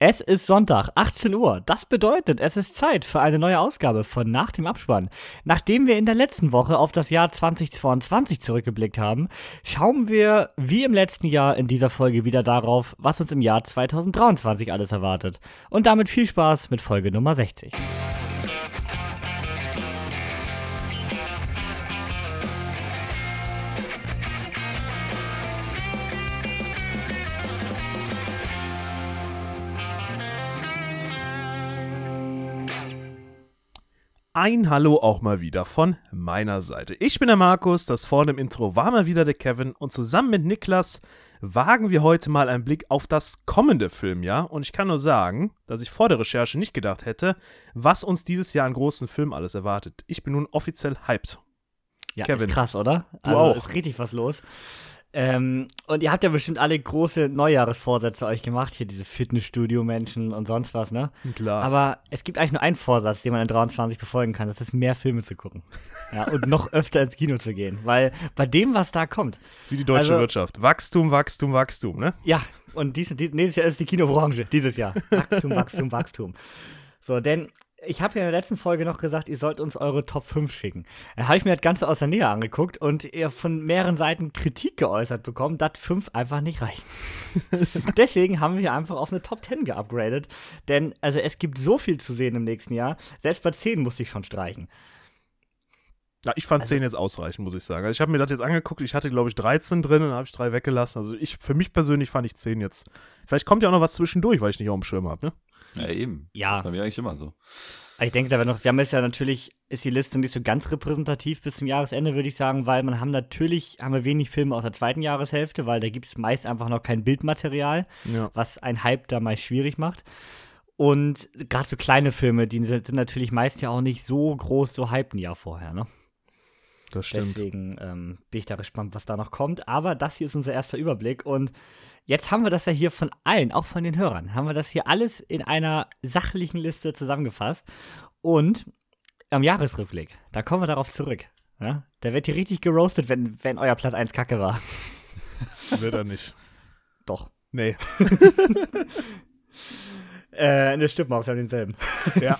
Es ist Sonntag, 18 Uhr. Das bedeutet, es ist Zeit für eine neue Ausgabe von Nach dem Abspann. Nachdem wir in der letzten Woche auf das Jahr 2022 zurückgeblickt haben, schauen wir wie im letzten Jahr in dieser Folge wieder darauf, was uns im Jahr 2023 alles erwartet. Und damit viel Spaß mit Folge Nummer 60. Ein Hallo auch mal wieder von meiner Seite. Ich bin der Markus, das vorne im Intro war mal wieder der Kevin und zusammen mit Niklas wagen wir heute mal einen Blick auf das kommende Filmjahr. Und ich kann nur sagen, dass ich vor der Recherche nicht gedacht hätte, was uns dieses Jahr an großen Filmen alles erwartet. Ich bin nun offiziell hyped. Ja, Kevin. ist krass, oder? Du also auch. ist richtig was los. Ähm, und ihr habt ja bestimmt alle große Neujahresvorsätze euch gemacht, hier diese Fitnessstudio-Menschen und sonst was, ne? Klar. Aber es gibt eigentlich nur einen Vorsatz, den man in 23 befolgen kann, das ist mehr Filme zu gucken. Ja, und noch öfter ins Kino zu gehen. Weil bei dem, was da kommt. Das ist wie die deutsche also, Wirtschaft. Wachstum, Wachstum, Wachstum, ne? Ja, und dies, dies, nächstes Jahr ist die Kinobranche, dieses Jahr. Wachstum, Wachstum, Wachstum. So, denn ich habe ja in der letzten Folge noch gesagt, ihr sollt uns eure Top 5 schicken. Da habe ich mir das Ganze aus der Nähe angeguckt und ihr von mehreren Seiten Kritik geäußert bekommen, dass 5 einfach nicht reichen. Deswegen haben wir einfach auf eine Top 10 geupgradet. Denn also es gibt so viel zu sehen im nächsten Jahr. Selbst bei 10 musste ich schon streichen. Ja, ich fand also, 10 jetzt ausreichend, muss ich sagen. Also ich habe mir das jetzt angeguckt, ich hatte, glaube ich, 13 drin und habe ich drei weggelassen. Also ich, für mich persönlich fand ich 10 jetzt. Vielleicht kommt ja auch noch was zwischendurch, weil ich nicht auf dem Schirm habe, ne? Ja, eben. Ja. Das ist bei mir eigentlich immer so. Ich denke, da wird noch, wir haben jetzt ja natürlich, ist die Liste nicht so ganz repräsentativ bis zum Jahresende, würde ich sagen, weil man haben natürlich, haben wir wenig Filme aus der zweiten Jahreshälfte, weil da gibt es meist einfach noch kein Bildmaterial, ja. was ein Hype da meist schwierig macht. Und gerade so kleine Filme, die sind natürlich meist ja auch nicht so groß, so hyped ein Jahr vorher, ne? Das stimmt. Deswegen ähm, bin ich da gespannt, was da noch kommt. Aber das hier ist unser erster Überblick und Jetzt haben wir das ja hier von allen, auch von den Hörern, haben wir das hier alles in einer sachlichen Liste zusammengefasst. Und am Jahresrückblick, da kommen wir darauf zurück. Ja? Da wird hier richtig geroastet, wenn, wenn euer Platz 1 Kacke war. Wird er nicht. Doch. Nee. äh, ne, stimmt mal, wir haben denselben. Ja.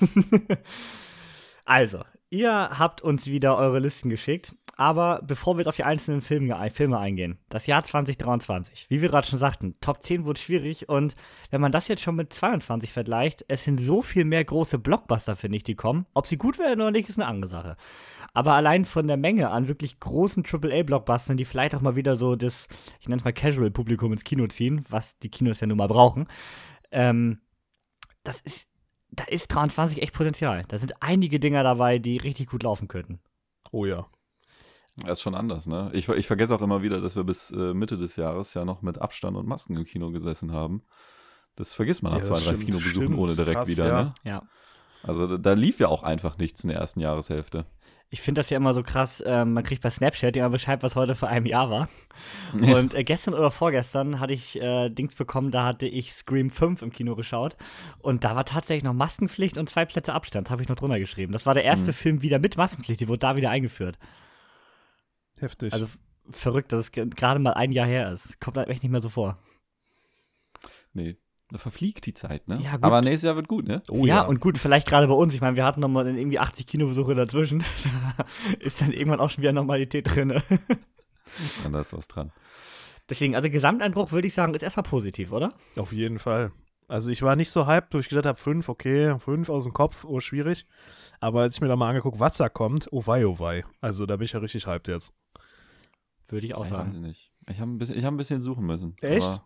also, ihr habt uns wieder eure Listen geschickt. Aber bevor wir jetzt auf die einzelnen Filme, Filme eingehen, das Jahr 2023, wie wir gerade schon sagten, Top 10 wurde schwierig und wenn man das jetzt schon mit 22 vergleicht, es sind so viel mehr große Blockbuster, finde ich, die kommen. Ob sie gut werden oder nicht, ist eine andere Sache. Aber allein von der Menge an wirklich großen AAA-Blockbustern, die vielleicht auch mal wieder so das, ich nenne es mal Casual-Publikum ins Kino ziehen, was die Kinos ja nun mal brauchen, ähm, das ist, da ist 23 echt Potenzial. Da sind einige Dinger dabei, die richtig gut laufen könnten. Oh ja. Das ist schon anders, ne? Ich, ich vergesse auch immer wieder, dass wir bis äh, Mitte des Jahres ja noch mit Abstand und Masken im Kino gesessen haben. Das vergisst man nach ja, zwei, drei Kinobesuchen ohne direkt krass, wieder, ja. ne? Ja. Also da, da, lief ja auch einfach nichts in der ersten Jahreshälfte. Ich finde das ja immer so krass, ähm, man kriegt bei Snapchat ja Bescheid, was heute vor einem Jahr war. Und äh, gestern oder vorgestern hatte ich äh, Dings bekommen, da hatte ich Scream 5 im Kino geschaut. Und da war tatsächlich noch Maskenpflicht und zwei Plätze Abstand, habe ich noch drunter geschrieben. Das war der erste mhm. Film wieder mit Maskenpflicht, die wurde da wieder eingeführt. Heftig. Also verrückt, dass es gerade mal ein Jahr her ist. Kommt halt echt nicht mehr so vor. Nee. Da verfliegt die Zeit, ne? Ja, gut. Aber nächstes Jahr wird gut, ne? Oh, ja, ja, und gut, vielleicht gerade bei uns. Ich meine, wir hatten nochmal irgendwie 80 Kinobesuche dazwischen. da ist dann irgendwann auch schon wieder Normalität drin. Ne? ja, da ist was dran. Deswegen, also Gesamteindruck würde ich sagen, ist erstmal positiv, oder? Auf jeden Fall. Also ich war nicht so hyped, wo ich gedacht habe, fünf, okay, fünf aus dem Kopf, oh, schwierig. Aber als ich mir da mal angeguckt, was da kommt, oh wei, oh wei. Also da bin ich ja richtig hyped jetzt. Würde ich auch ich sagen. Nicht. Ich habe ein, bisschen, hab ein bisschen suchen müssen. Echt?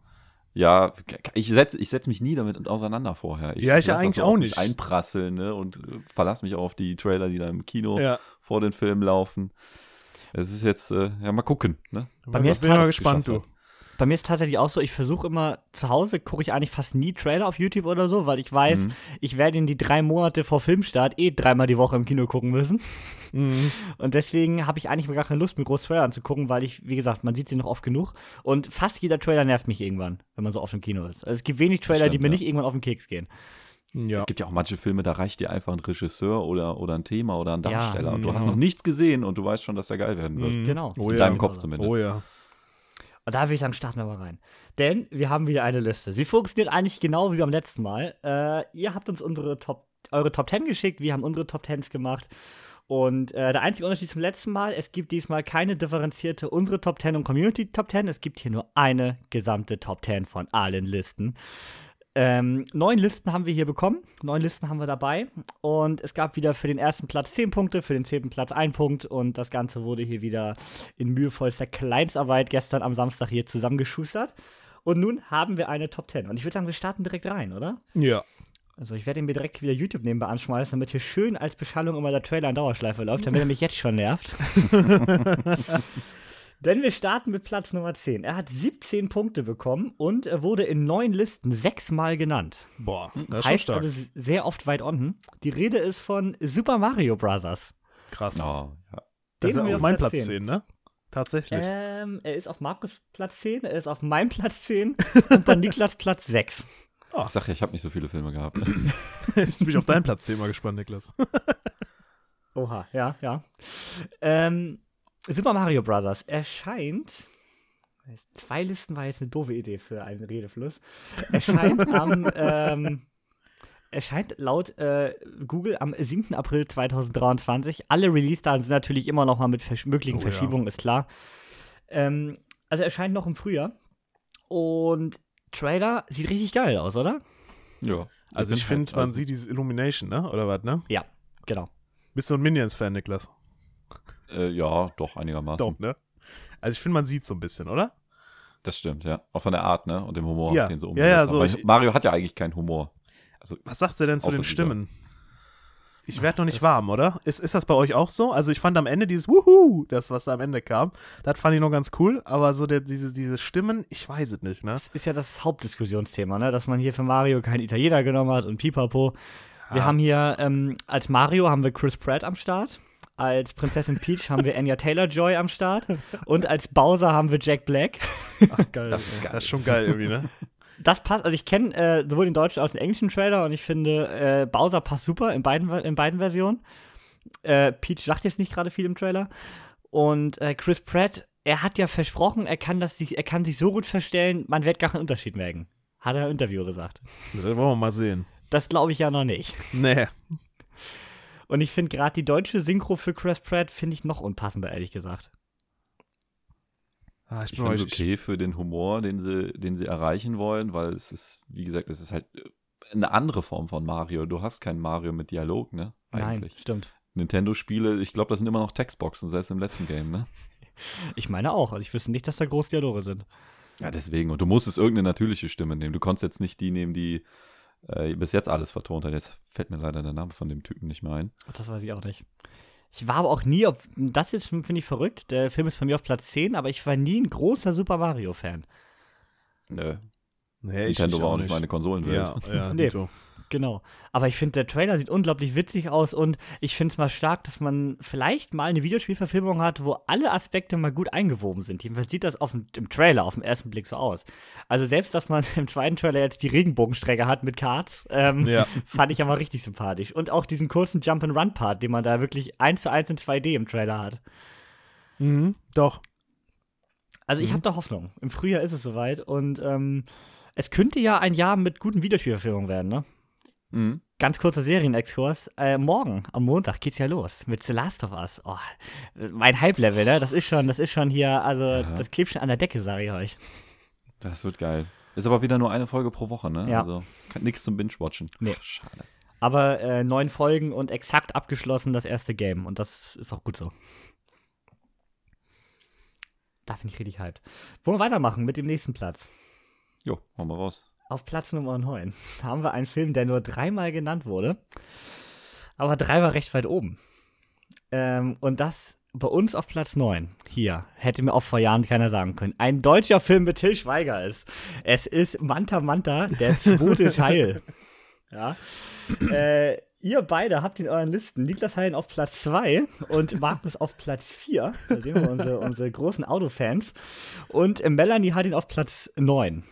ja, ich setze ich setz mich nie damit auseinander vorher. Ich ja, ich ja eigentlich auch nicht. Einprasseln ne, und äh, verlasse mich auch auf die Trailer, die da im Kino ja. vor den Filmen laufen. Es ist jetzt, äh, ja, mal gucken. Ne? Bei mir ist mal gespannt, du. Bei mir ist tatsächlich auch so, ich versuche immer zu Hause, gucke ich eigentlich fast nie Trailer auf YouTube oder so, weil ich weiß, mhm. ich werde in die drei Monate vor Filmstart eh dreimal die Woche im Kino gucken müssen. Mhm. Und deswegen habe ich eigentlich gar keine Lust, mir groß Trailer anzugucken, weil ich, wie gesagt, man sieht sie noch oft genug. Und fast jeder Trailer nervt mich irgendwann, wenn man so oft im Kino ist. Also es gibt wenig Trailer, stimmt, die mir ja. nicht irgendwann auf den Keks gehen. Ja. Es gibt ja auch manche Filme, da reicht dir einfach ein Regisseur oder, oder ein Thema oder ein Darsteller. Ja, und du genau. hast noch nichts gesehen und du weißt schon, dass der geil werden wird. Genau. Oh, In ja. deinem Kopf zumindest. Oh ja. Und da würde ich sagen, starten wir mal rein. Denn wir haben wieder eine Liste. Sie funktioniert eigentlich genau wie beim letzten Mal. Äh, ihr habt uns unsere Top, eure Top 10 geschickt, wir haben unsere Top 10s gemacht. Und äh, der einzige Unterschied zum letzten Mal, es gibt diesmal keine differenzierte unsere Top 10 und Community Top 10. Es gibt hier nur eine gesamte Top 10 von allen Listen. Ähm, neun Listen haben wir hier bekommen. Neun Listen haben wir dabei. Und es gab wieder für den ersten Platz 10 Punkte, für den zehnten Platz 1 Punkt. Und das Ganze wurde hier wieder in mühevollster Kleinstarbeit gestern am Samstag hier zusammengeschustert. Und nun haben wir eine Top 10. Und ich würde sagen, wir starten direkt rein, oder? Ja. Also ich werde mir direkt wieder YouTube nebenbei anschmeißen, damit hier schön als Beschallung immer der Trailer in Dauerschleife läuft, damit er mich jetzt schon nervt. Denn wir starten mit Platz Nummer 10. Er hat 17 Punkte bekommen und er wurde in neun Listen sechsmal genannt. Boah, das ist heißt schon stark. also sehr oft weit unten. Die Rede ist von Super Mario Bros. Krass. Oh, ja. das ist wir auf auf mein Platz Platz 10. 10, ne? Tatsächlich. Ähm, er ist auf Markus Platz 10, er ist auf meinem Platz 10 und bei Niklas Platz 6. Ich sag ja, ich habe nicht so viele Filme gehabt. Jetzt bin ich auf deinen Platz 10 mal gespannt, Niklas. Oha, ja, ja. Ähm, Super Mario Bros. erscheint. Zwei Listen war jetzt eine doofe Idee für einen Redefluss. Erscheint am. Ähm, erscheint laut äh, Google am 7. April 2023. Alle Release-Daten sind natürlich immer noch mal mit versch möglichen Oh ja. Verschiebungen, ist klar. Ähm, also erscheint noch im Frühjahr. Und Trailer sieht richtig geil aus, oder? ja. Also ich finde, halt- man also- sieht dieses Illumination, ne? Oder was, ne? Ja, genau. Bist du ein Minions-Fan, Niklas? Äh, ja, doch, einigermaßen. Doch, ne? Also ich finde, man sieht so ein bisschen, oder? Das stimmt, ja. Auch von der Art, ne? Und dem Humor, Ja. den sie Ja, umgesetzt ja, haben. so, ich- Mario hat ja eigentlich keinen Humor. Also, Was sagt er denn zu den dieser. Stimmen? Ich werde noch nicht warm, oder? Ist, ist das bei euch auch so? Also ich fand am Ende dieses Wuhu, das, was da am Ende kam, das fand ich noch ganz cool, aber so der, diese, diese Stimmen, ich weiß es nicht, ne? Das ist ja das Hauptdiskussionsthema, ne? dass man hier für Mario keinen Italiener genommen hat und pipapo. Wir Ja. haben hier, ähm, als Mario haben wir Chris Pratt am Start, als Prinzessin Peach haben wir Anya Taylor-Joy am Start und als Bowser haben wir Jack Black. Ach, geil. Das ist geil. Das ist schon geil irgendwie, ne? Das passt, also ich kenne äh, sowohl den deutschen als auch den englischen Trailer und ich finde, äh, Bowser passt super in beiden, in beiden Versionen. Äh, Peach sagt jetzt nicht gerade viel im Trailer. Und äh, Chris Pratt, er hat ja versprochen, er kann, das sich, er kann sich so gut verstellen, man wird gar keinen Unterschied merken. Hat er im Interview gesagt. Das wollen wir mal sehen. Das glaube ich ja noch nicht. Nee. Und ich finde gerade die deutsche Synchro für Chris Pratt finde ich noch unpassender, ehrlich gesagt. Ah, ich ich finde es okay für den Humor, den sie, den sie erreichen wollen, weil es ist, wie gesagt, es ist halt äh, eine andere Form von Mario. Du hast keinen Mario mit Dialog, ne? Eigentlich. Nein, stimmt. Nintendo-Spiele, ich glaube, das sind immer noch Textboxen, selbst im letzten Game, ne? Ich meine auch. Also ich wüsste nicht, dass da groß Dialoge sind. Ja, deswegen. Und du musstest irgendeine natürliche Stimme nehmen. Du konntest jetzt nicht die nehmen, die äh, bis jetzt alles vertont hat. Jetzt fällt mir leider der Name von dem Typen nicht mehr ein. Ach, Das weiß ich auch nicht. Ich war aber auch nie auf. Das jetzt finde ich verrückt. Der Film ist bei mir auf Platz 10, aber ich war nie ein großer Super Mario-Fan. Nö. nee, ich, Nintendo ich war auch nicht meine Konsolenwelt. Ja, ja, Nee. Genau. Aber ich finde, der Trailer sieht unglaublich witzig aus und ich finde es mal stark, dass man vielleicht mal eine Videospielverfilmung hat, wo alle Aspekte mal gut eingewoben sind. Jedenfalls sieht das auf dem, im Trailer auf den ersten Blick so aus. Also selbst, dass man im zweiten Trailer jetzt die Regenbogenstrecke hat mit Karts, ähm, Ja. fand ich aber richtig sympathisch. Und auch diesen kurzen Jump-and-Run-Part, den man da wirklich eins zu eins in 2D im Trailer hat. Mhm, doch. Also ich Mhm. habe da Hoffnung. Im Frühjahr ist es soweit und ähm, es könnte ja ein Jahr mit guten Videospielverfilmungen werden, ne? Mhm. Ganz kurzer Serienexkurs. Äh, morgen, am Montag, geht's ja los mit The Last of Us. Oh, mein Hype-Level, ne? Das ist schon, das ist schon hier, also Ja. das klebt schon an der Decke, sage ich euch. Das wird geil. Ist aber wieder nur eine Folge pro Woche, ne? Ja. Also nichts zum Binge-Watchen. Nee. Ach, schade. Aber äh, neun Folgen und exakt abgeschlossen das erste Game. Und das ist auch gut so. Da bin ich richtig hyped. Wollen wir weitermachen mit dem nächsten Platz? Jo, hauen wir raus. Auf Platz Nummer 9 haben wir einen Film, der nur dreimal genannt wurde, aber dreimal recht weit oben. Ähm, und das bei uns auf Platz 9, hier, hätte mir auch vor Jahren keiner sagen können, ein deutscher Film mit Till Schweiger ist. Es ist Manta Manta, der zweite Teil. Ja. Äh, ihr beide habt in euren Listen Niklas Heiden auf Platz 2 und Markus auf Platz 4. Da sehen wir unsere, unsere großen Autofans. Und Melanie hat ihn auf Platz 9.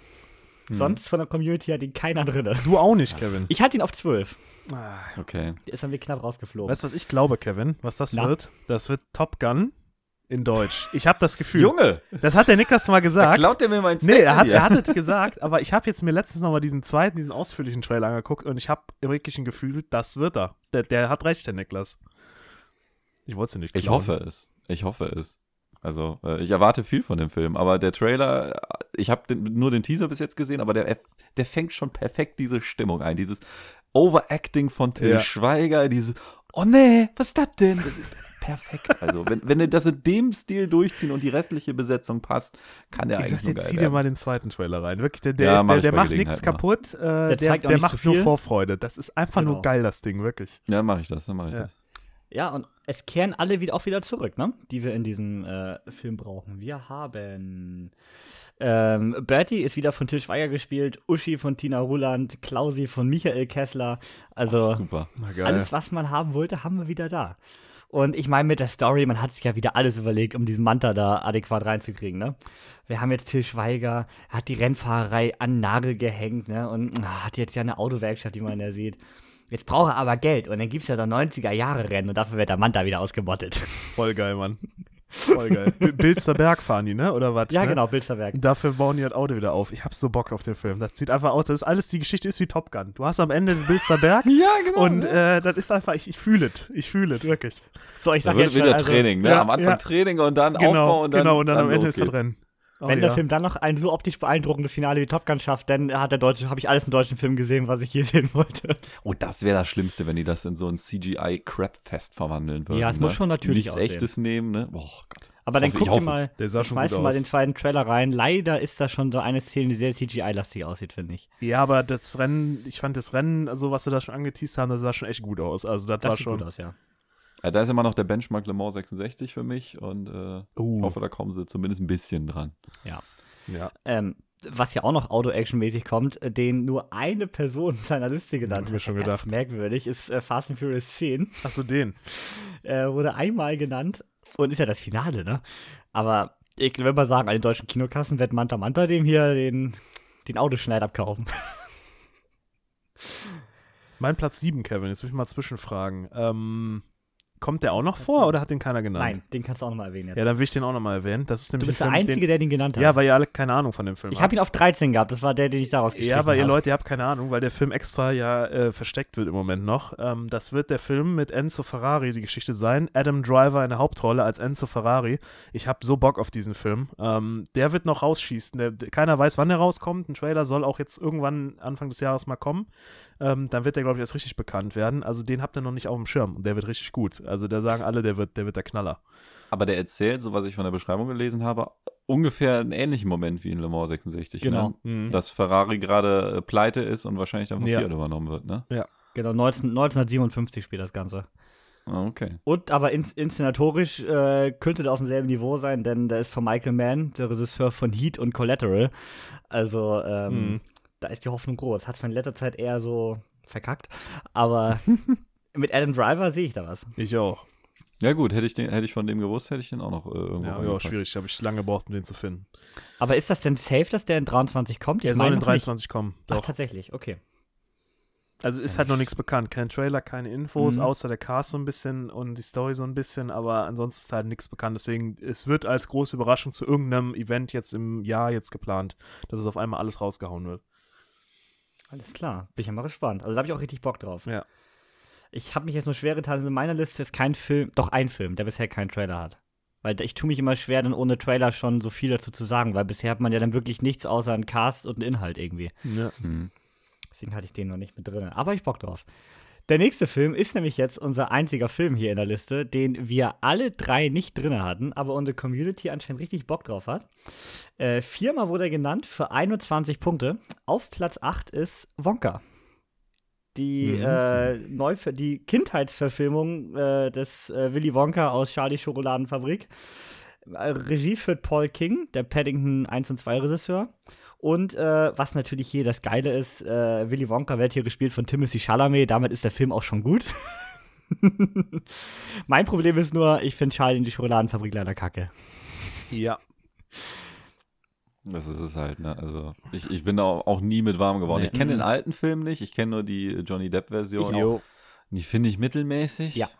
Sonst von der Community hat ihn keiner drin. Du auch nicht, Kevin. Ich hatte ihn auf 12. Okay. Der ist dann mir knapp rausgeflogen. Weißt du, was ich glaube, Kevin? Was das Na? wird? Das wird Top Gun in Deutsch. Ich habe das Gefühl. Junge! Das hat der Niklas mal Da gesagt. klaut der mir mein Nee, er hat, er hat es gesagt, aber ich habe jetzt mir letztens nochmal diesen zweiten, diesen ausführlichen Trailer angeguckt und ich habe wirklich ein Gefühl, das wird er. Der, der hat recht, der Niklas. Ich wollte es nicht Ich klauen. hoffe es. Ich hoffe es. Also, äh, ich erwarte viel von dem Film, aber der Trailer, ich habe nur den Teaser bis jetzt gesehen, aber der, der fängt schon perfekt diese Stimmung ein. Dieses Overacting von Till Ja. Schweiger, dieses, oh nee, was ist das denn? Das ist perfekt. Also, wenn, wenn er das in dem Stil durchziehen und die restliche Besetzung passt, kann der Ich eigentlich sag nur jetzt, geil zieh dir mal den zweiten Trailer rein. Wirklich, der, der, Ja, ist, der, der macht nichts kaputt. Äh, der zeigt auch der nicht macht zu nur. Vorfreude. Das ist einfach nur Genau. geil, das Ding, wirklich. Ja, mache ich das, dann mache ich Ja. das. Ja, und es kehren alle wieder auch wieder zurück, ne? Die wir in diesem äh, Film brauchen. Wir haben ähm, Bertie ist wieder von Til Schweiger gespielt, Uschi von Tina Ruland, Klausi von Michael Kessler. Also geil. alles, was man haben wollte, haben wir wieder da. Und ich meine, mit der Story, man hat sich ja wieder alles überlegt, um diesen Manta da adäquat reinzukriegen, ne? Wir haben jetzt Til Schweiger, er hat die Rennfahrerei an Nagel gehängt, ne? Und ah, hat jetzt ja eine Autowerkstatt, die man ja sieht. Jetzt braucht er aber Geld und dann gibt es ja so 90er-Jahre-Rennen und dafür wird der Manta wieder ausgebottet. Voll geil, Mann. Voll geil. B- Bilster Berg fahren die, ne? Oder was? Ja, ne? genau, Bilsterberg. Dafür bauen die das Auto wieder auf. Ich hab so Bock auf den Film. Das sieht einfach aus, das ist alles, die Geschichte ist wie Top Gun. Du hast am Ende den Bilster Berg Ja, genau. und äh, das ist einfach, ich, ich fühle es. Ich fühle es, wirklich. So, ich da sag wird jetzt schon, wieder also, Training, ne? ja, Am Anfang ja. Training und dann Genau, Aufbau und dann, genau, und dann, am Ende ist das. Rennen. Oh, Wenn ja. der Film dann noch ein so optisch beeindruckendes Finale wie Top Gun schafft, dann hat der deutsche, habe ich alles im deutschen Film gesehen, was ich je sehen wollte. Oh, das wäre das Schlimmste, wenn die das in so ein CGI-Crap-Fest verwandeln würden. Ja, es ne? muss schon natürlich Nichts aussehen. Echtes nehmen, ne? Boah, Gott. Aber dann guck ich dir mal, Der sah schon schmeiß gut dir mal aus. den zweiten Trailer rein. Leider ist das schon so eine Szene, die sehr CGI-lastig aussieht, finde ich. Ja, aber das Rennen, ich fand das Rennen, also was sie da schon angeteased haben, das sah schon echt gut aus. Also das, Das war sieht schon. gut aus, ja. Ja, da ist immer noch der Benchmark Le Mans 66 für mich und äh, ich Uh, hoffe, da kommen sie zumindest ein bisschen dran. ja. Ähm, was ja auch noch Auto-Action-mäßig kommt, äh, den nur eine Person in seiner Liste genannt ich mir hat. schon Ganz gedacht. merkwürdig, ist äh, Fast and Furious 10. Achso, den. äh, wurde einmal genannt und ist ja das Finale, ne? Aber ich will mal sagen, an den deutschen Kinokassen wird Manta Manta dem hier den, den Autoschneid abkaufen. Mein Platz 7, Kevin, jetzt will ich mal zwischenfragen. Ähm, kommt der auch noch vor oder hat den keiner genannt? Nein, den kannst du auch nochmal erwähnen jetzt. Ja, dann will ich den auch nochmal erwähnen. Das ist du nämlich bist ein der Film, Einzige, der den genannt den, hat. Ja, weil ihr alle keine Ahnung von dem Film ich habt. habe ihn auf 13 gehabt, das war der, den ich daraus gestrichen Ja, aber ihr habe. Leute, ihr habt keine Ahnung, weil der Film extra ja äh, versteckt wird im Moment noch. Ähm, das wird der Film mit Enzo Ferrari die Geschichte sein. Adam Driver in der Hauptrolle als Enzo Ferrari. Ich habe so Bock auf diesen Film. Ähm, der wird noch rausschießen. Der, der- keiner weiß, wann der rauskommt. Ein Trailer soll auch jetzt irgendwann Anfang des Jahres mal kommen. Ähm, dann wird der, glaube ich, erst richtig bekannt werden. Also den habt ihr noch nicht auf dem Schirm. Und der wird richtig gut. Also da sagen alle, der wird, der wird der Knaller. Aber der erzählt, so was ich von der Beschreibung gelesen habe, ungefähr einen ähnlichen Moment wie in Le Mans 66. Genau. Ne? Dass Ferrari gerade äh, pleite ist und wahrscheinlich dann von Ja. Fiat übernommen wird, ne? Genau, 19, 1957 spielt das Ganze. Ah, Okay. Und aber ins, inszenatorisch äh, könnte der auf demselben Niveau sein, denn der ist von Michael Mann, der Regisseur von Heat und Collateral. Also, ähm, Mhm. Da ist die Hoffnung groß. Hat zwar in letzter Zeit eher so verkackt, aber mit Adam Driver sehe ich da was. Ich auch. Ja gut, hätte ich, den, hätte ich von dem gewusst, hätte ich den auch noch äh, irgendwo Ja, ja reingepackt. schwierig. Habe ich lange gebraucht, um den zu finden. Aber ist das denn safe, dass der in 23 kommt? Der soll in noch nicht. 23 kommen. Ach, Doch. tatsächlich, okay. Also ist halt noch nichts bekannt. Kein Trailer, keine Infos, Mhm. außer der Cast so ein bisschen und die Story so ein bisschen, aber ansonsten ist halt nichts bekannt. Deswegen, es wird als große Überraschung zu irgendeinem Event jetzt im Jahr jetzt geplant, dass es auf einmal alles rausgehauen wird. Alles klar, bin ich ja mal gespannt. Also da habe ich auch richtig Bock drauf. Ja. Ich habe mich jetzt nur schwer getan, in meiner Liste ist kein Film, doch ein Film, der bisher keinen Trailer hat. Weil ich tue mich immer schwer, dann ohne Trailer schon so viel dazu zu sagen, weil bisher hat man ja dann wirklich nichts außer einen Cast und einen Inhalt irgendwie. Ja. Hm. Deswegen hatte ich den noch nicht mit drin. Aber ich Bock drauf. Der nächste Film ist nämlich jetzt unser einziger Film hier in der Liste, den wir alle drei nicht drin hatten, aber unsere Community anscheinend richtig Bock drauf hat. Äh, viermal wurde er genannt für 21 Punkte. Auf Platz 8 ist Wonka. Die, Mhm. äh, die Kindheitsverfilmung äh, des äh, Willy Wonka aus Charlie Schokoladenfabrik. Äh, Regie führt Paul King, der Paddington 1 und 2 Regisseur. Und äh, was natürlich hier das Geile ist, äh, Willy Wonka wird hier gespielt von Timothy Chalamet, damit ist der Film auch schon gut. mein Problem ist nur, ich finde Charlie in die Schokoladenfabrik leider kacke. ja. Das ist es halt, ne? Also, ich, ich bin da auch, auch nie mit warm geworden. Nee. Ich kenne den Mhm. alten Film nicht, ich kenne nur die Johnny Depp-Version. Die finde ich mittelmäßig. Ja.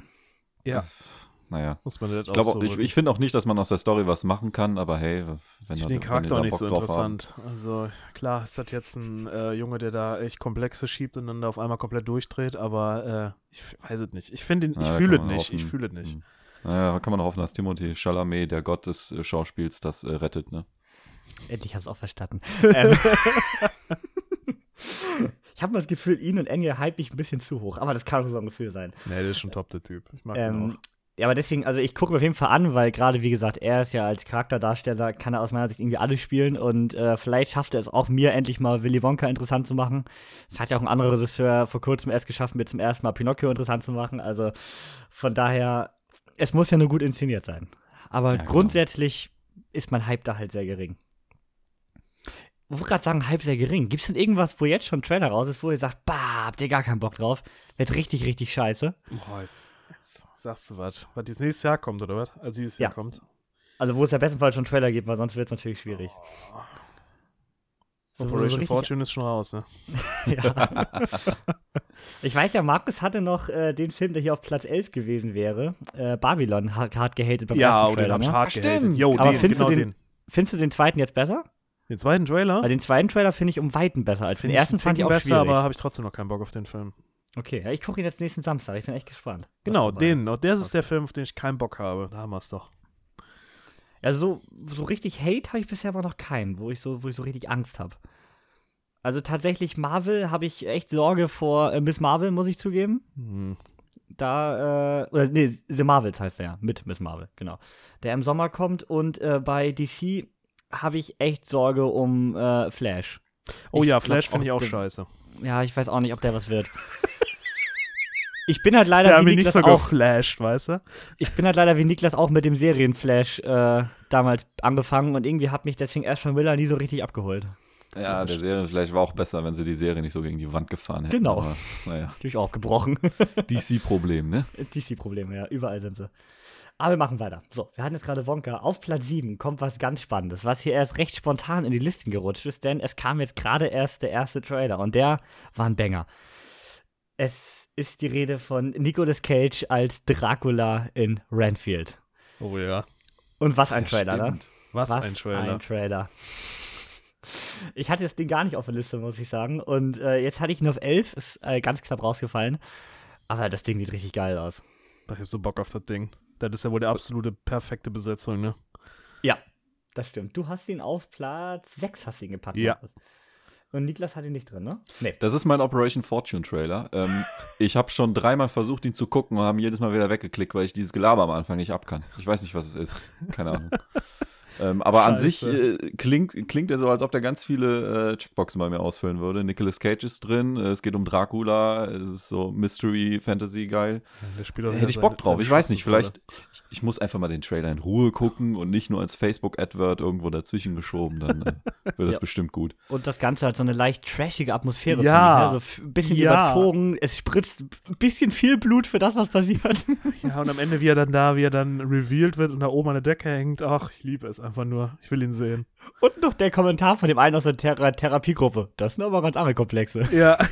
Ja. Das naja. Muss man nicht Ich, glaube, ich, ich finde auch nicht, dass man aus der Story was machen kann, aber hey, wenn Ich finde den Charakter auch nicht so interessant. Also klar ist das jetzt ein äh, Junge, der da echt Komplexe schiebt und dann da auf einmal komplett durchdreht, aber äh, ich weiß es nicht. Ich finde ich da fühle es nicht. Ich hoffen. fühle es nicht. Hm. Naja, kann man auch hoffen, dass Timothy Chalamet, der Gott des äh, Schauspiels, das äh, rettet, ne? Endlich hast du es auch verstanden. ähm, ich habe mal das Gefühl, ihn und Enge hype ich ein bisschen zu hoch, aber das kann auch so ein Gefühl sein. Nee, der ist schon top, der Typ. Ich mag den Ähm, auch. Ja, aber deswegen, also ich gucke mir auf jeden Fall an, weil gerade, wie gesagt, er ist ja als Charakterdarsteller, kann er aus meiner Sicht irgendwie alles spielen und äh, vielleicht schafft er es auch mir endlich mal Willy Wonka interessant zu machen. Das hat ja auch ein anderer Regisseur vor kurzem erst geschafft, mir zum ersten Mal Pinocchio interessant zu machen. Also von daher, es muss ja nur gut inszeniert sein. Aber Ja, genau. grundsätzlich ist mein Hype da halt sehr gering. Ich wollte gerade sagen, Hype sehr gering. Gibt es denn irgendwas, wo jetzt schon ein Trailer raus ist, wo ihr sagt, bah, habt ihr gar keinen Bock drauf? Wird richtig, richtig scheiße. Jetzt sagst du was. Was dieses nächstes Jahr kommt, oder was? Also dieses Jahr Ja. kommt. Also wo es im besten Fall schon einen Trailer gibt, weil sonst wird es natürlich schwierig. Du so Operation richtig- Fortune ist schon raus, ne? Ja. ich weiß ja, Markus hatte noch äh, den Film, der hier auf Platz 11 gewesen wäre. Äh, Babylon, hart, hart gehatet beim Ja, ersten den Trailer. hab ich Ne? hart gehatet. stimmt. Jo, Aber den, findest du genau den- den. Findest du den zweiten jetzt besser? Den zweiten Trailer? Weil den zweiten Trailer finde ich um Weiten besser als den Find ersten einen fand ich auch besser, schwierig. aber habe ich trotzdem noch keinen Bock auf den Film. Okay, ja, ich gucke ihn jetzt nächsten Samstag. Ich bin echt gespannt. Genau, den. Und das ist der Film, auf den ich keinen Bock habe. Da haben wir es doch. Also so, so richtig Hate habe ich bisher aber noch keinen, wo ich so, wo ich so richtig Angst habe. Also tatsächlich Marvel habe ich echt Sorge vor äh, Miss Marvel, muss ich zugeben. Hm. Da, äh, oder nee, The Marvels heißt er ja, mit Miss Marvel, genau. Der im Sommer kommt und äh, bei DC habe ich echt Sorge um äh, Flash. Oh Ich ja, Flash finde ich auch, auch der- scheiße. Ja, ich weiß auch nicht, ob der was wird. Ich bin halt leider Der wie mich nicht Niklas so auch, geflasht, weißt du? ich bin halt leider wie Niklas auch mit dem Serienflash äh, damals angefangen und irgendwie hat mich deswegen Ashton Miller nie so richtig abgeholt. Ja, der Serie vielleicht war auch besser, wenn sie die Serie nicht so gegen die Wand gefahren hätten. Genau. Aber, naja, Durch auch gebrochen. DC-Problem, ne? DC-Probleme, ja, überall sind sie. Aber wir machen weiter. So, wir hatten jetzt gerade Wonka. Auf Platz 7 kommt was ganz Spannendes, was hier erst recht spontan in die Listen gerutscht ist, denn es kam jetzt gerade erst der erste Trailer und der war ein Banger. Es ist die Rede von Nicolas Cage als Dracula in Renfield. Oh ja. Und was ein Trailer, ne? Stimmt. Was, Was ein Trailer. Ein Trailer. Ich hatte das Ding gar nicht auf der Liste, muss ich sagen. Und äh, jetzt hatte ich ihn auf 11, ist äh, ganz knapp rausgefallen. Aber das Ding sieht richtig geil aus. Ich hab so Bock auf das Ding. Das ist ja wohl die absolute perfekte Besetzung, ne? Ja, das stimmt. Du hast ihn auf Platz 6 hast du ihn gepackt. Ja. Und Niklas hat ihn nicht drin, ne? Nee. Das ist mein Operation Fortune Trailer. Ähm, ich habe schon dreimal versucht, ihn zu gucken und haben jedes Mal wieder weggeklickt, weil ich dieses Gelaber am Anfang nicht ab kann. Ich weiß nicht, was es ist. Keine Ahnung. ähm, aber an sich äh, klingt, klingt er so, als ob der ganz viele äh, Checkboxen bei mir ausfüllen würde. Nicolas Cage ist drin, äh, es geht um Dracula, es ist so Mystery, Fantasy geil. Spielt auch Hätte ich seine- Bock drauf. seine Ich weiß nicht, vielleicht, ich, ich muss einfach mal den Trailer in Ruhe gucken und nicht nur als Facebook-Advert irgendwo dazwischen geschoben, dann äh, wird das Ja. bestimmt gut. Und das Ganze hat so eine leicht trashige Atmosphäre. Ja. finde ich, ne? So ein bisschen Ja. überzogen. Es spritzt ein bisschen viel Blut für das, was passiert. Ja, und am Ende, wie er dann da, wie er dann revealed wird und da oben an der Decke hängt. Ach, ich liebe es einfach nur. Ich will ihn sehen. Und noch der Kommentar von dem einen aus der Thera Therapiegruppe. Das sind aber ganz andere Komplexe. Ja.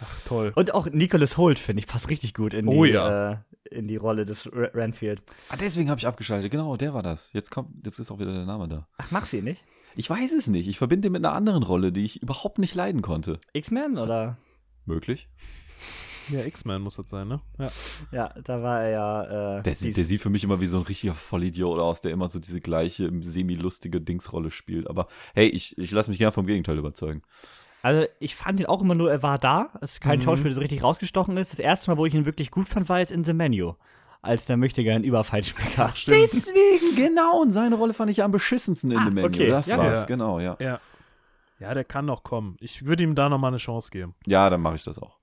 Ach, toll. Und auch Nicholas Holt, finde ich, passt richtig gut in die, Oh ja. äh, in die Rolle des R Renfield. Ah, deswegen habe ich abgeschaltet. Genau, der war das. Jetzt kommt, jetzt ist auch wieder der Name da. Ach, magst du ihn nicht? Ich weiß es nicht. Ich verbinde ihn mit einer anderen Rolle, die ich überhaupt nicht leiden konnte. X-Men oder? Möglich. Ja, X-Men muss das sein, ne? Ja. Ja, da war er ja. Äh, Der, sieht- der sieht für mich immer wie so ein richtiger Vollidiot aus, der immer so diese gleiche semi-lustige Dingsrolle spielt. Aber hey, ich, ich lasse mich gerne vom Gegenteil überzeugen. Also, ich fand ihn auch immer nur, er war da. Es ist kein Mhm. Schauspieler, der so richtig rausgestochen ist. Das erste Mal, wo ich ihn wirklich gut fand, war jetzt in The Menu. Als der möchte gern Überfallschmecker. Deswegen, genau. Und seine Rolle fand ich am beschissensten in Ah, dem Menü. okay. Das Ja, war's, ja. genau, ja. Ja. Ja, der kann noch kommen. Ich würde ihm da noch mal eine Chance geben. Ja, dann mache ich das auch.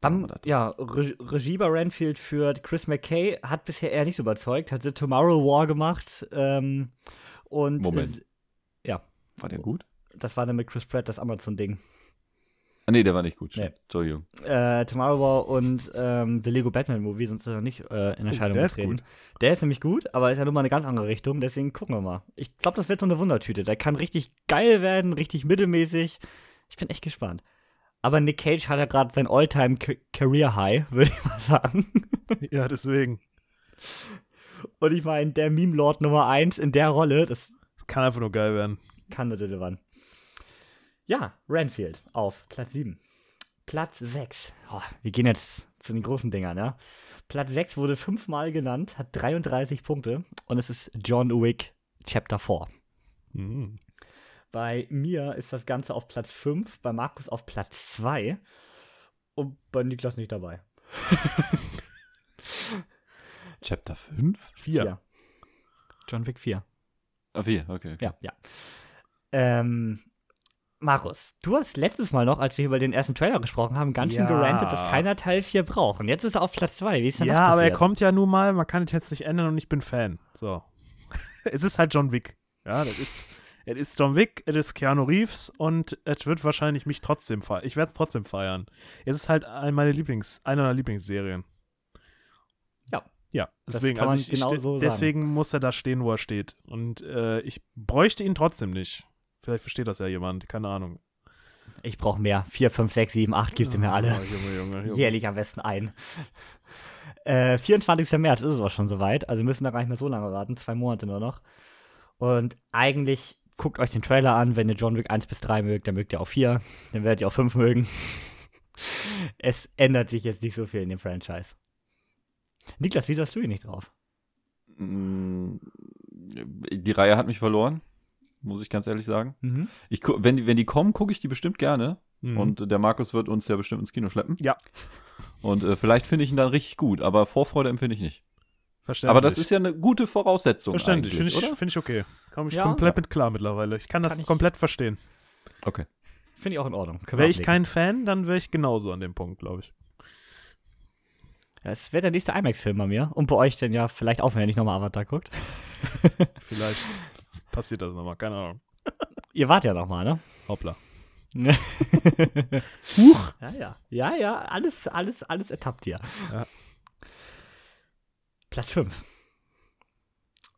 Das. ja, Re Regie bei Renfield führt Chris McKay, hat bisher eher nicht so überzeugt, hat The Tomorrow War gemacht. Ähm, und Moment. äh, War der gut? das war dann mit Chris Pratt das Amazon-Ding. Ah, nee, der war nicht gut. Nee. Entschuldigung. Äh, Tomorrow War und ähm, The Lego Batman Movie, sonst ist er nicht äh, in Erscheinung der ist getreten. gut. Der ist nämlich gut, aber ist ja nun mal eine ganz andere Richtung, deswegen gucken wir mal. Ich glaube, das wird so eine Wundertüte. Der kann richtig geil werden, richtig mittelmäßig. Ich bin echt gespannt. Aber Nick Cage hat ja gerade sein All-Time-Career-High, würde ich mal sagen. Ja, deswegen. Und ich meine, der Meme-Lord Nummer 1 in der Rolle, das Das kann einfach nur geil werden. kann nur relevant. Ja, Renfield auf Platz 7. Platz 6. Oh, wir gehen jetzt zu den großen Dingern, ja. Platz 6 wurde fünfmal genannt, hat 33 Punkte und es ist John Wick Chapter 4. Mhm. Bei mir ist das Ganze auf Platz 5, bei Markus auf Platz 2 und bei Niklas nicht dabei. Chapter 5? Vier. John Wick 4. Ah, 4, okay. okay. Ja, ja. Ähm, Markus, du hast letztes Mal noch, als wir über den ersten Trailer gesprochen haben, ganz schön Ja. gerantet, dass keiner Teil 4 braucht. Und jetzt ist er auf Platz 2. Wie ist denn Ja, das passiert? aber er kommt ja nun mal, man kann es jetzt nicht ändern und ich bin Fan. So. es ist halt John Wick. Ja, das ist. Es ist John Wick, es ist Keanu Reeves und es wird wahrscheinlich mich trotzdem feiern. Ich werde es trotzdem feiern. Es ist halt eine meiner Lieblings, eine meiner Lieblingsserien. Ja. Ja, deswegen, also ich, genau ich, so sagen. deswegen muss er da stehen, wo er steht. Und äh, ich bräuchte ihn trotzdem nicht. Vielleicht versteht das ja jemand, keine Ahnung. Ich brauche mehr. 4, 5, 6, 7, 8 gibst du mir alle. Oh, Junge, Junge, Junge. Jährlich am besten ein. Äh, 24. März ist es auch schon soweit. Also müssen da gar nicht mehr so lange warten. Zwei Monate nur noch. Und eigentlich guckt euch den Trailer an. Wenn ihr John Wick 1 bis 3 mögt, dann mögt ihr auch 4. Dann werdet ihr auch 5 mögen. es ändert sich jetzt nicht so viel in dem Franchise. Niklas, wieso hast du ihn nicht drauf? Mm, Die Reihe hat mich verloren, muss ich ganz ehrlich sagen. Mhm. Ich, wenn, die, wenn die kommen, gucke ich die bestimmt gerne. Mhm. Und der Markus wird uns ja bestimmt ins Kino schleppen. Ja. Und äh, vielleicht finde ich ihn dann richtig gut, aber Vorfreude empfinde ich nicht. Verständlich. Aber das ist ja eine gute Voraussetzung. Verständlich, finde ich, find ich okay. Komme ich Ja. komplett mit klar mittlerweile. Ich kann das Kann ich- komplett verstehen. Okay. Finde ich auch in Ordnung. Wäre ich kein Fan, dann wäre ich genauso an dem Punkt, glaube ich. Das wäre der nächste IMAX-Film bei mir. Und bei euch dann ja vielleicht auch, wenn ihr nicht nochmal Avatar guckt. Vielleicht passiert das nochmal, keine Ahnung. Ihr wart ja nochmal, ne? Hoppla. Huch. Ja, ja. Ja, ja, alles, alles, alles ertappt hier. Ja. Platz 5.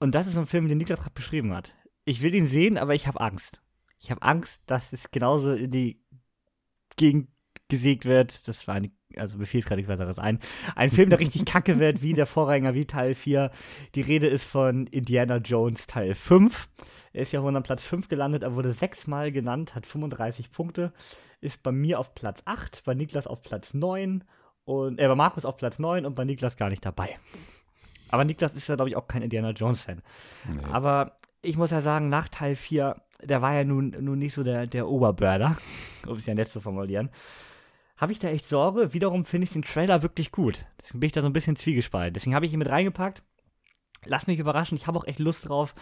Und das ist ein Film, den Niklas gerade beschrieben hat. Ich will ihn sehen, aber ich habe Angst. Ich habe Angst, dass es genauso in die Gegend gesägt wird. Das war eine, also mir fiel gerade nichts weiteres ein. Ein Film, der richtig kacke wird, wie der Vorgänger, wie Teil 4. Die Rede ist von Indiana Jones Teil 5. Er ist ja wohl an Platz 5 gelandet, er wurde sechsmal genannt, hat 35 Punkte, ist bei mir auf Platz 8, bei Niklas auf Platz 9 und äh, bei Markus auf Platz 9 und bei Niklas gar nicht dabei. Aber Niklas ist ja, glaube ich, auch kein Indiana Jones-Fan. Nee. Aber ich muss ja sagen, nach Teil 4, der war ja nun, nun nicht so der, der Oberbörder, um es ja nett zu formulieren. Habe ich da echt Sorge? Wiederum finde ich den Trailer wirklich gut. Deswegen bin ich da so ein bisschen zwiegespalten. Deswegen habe ich ihn mit reingepackt. Lass mich überraschen, ich habe auch echt Lust drauf.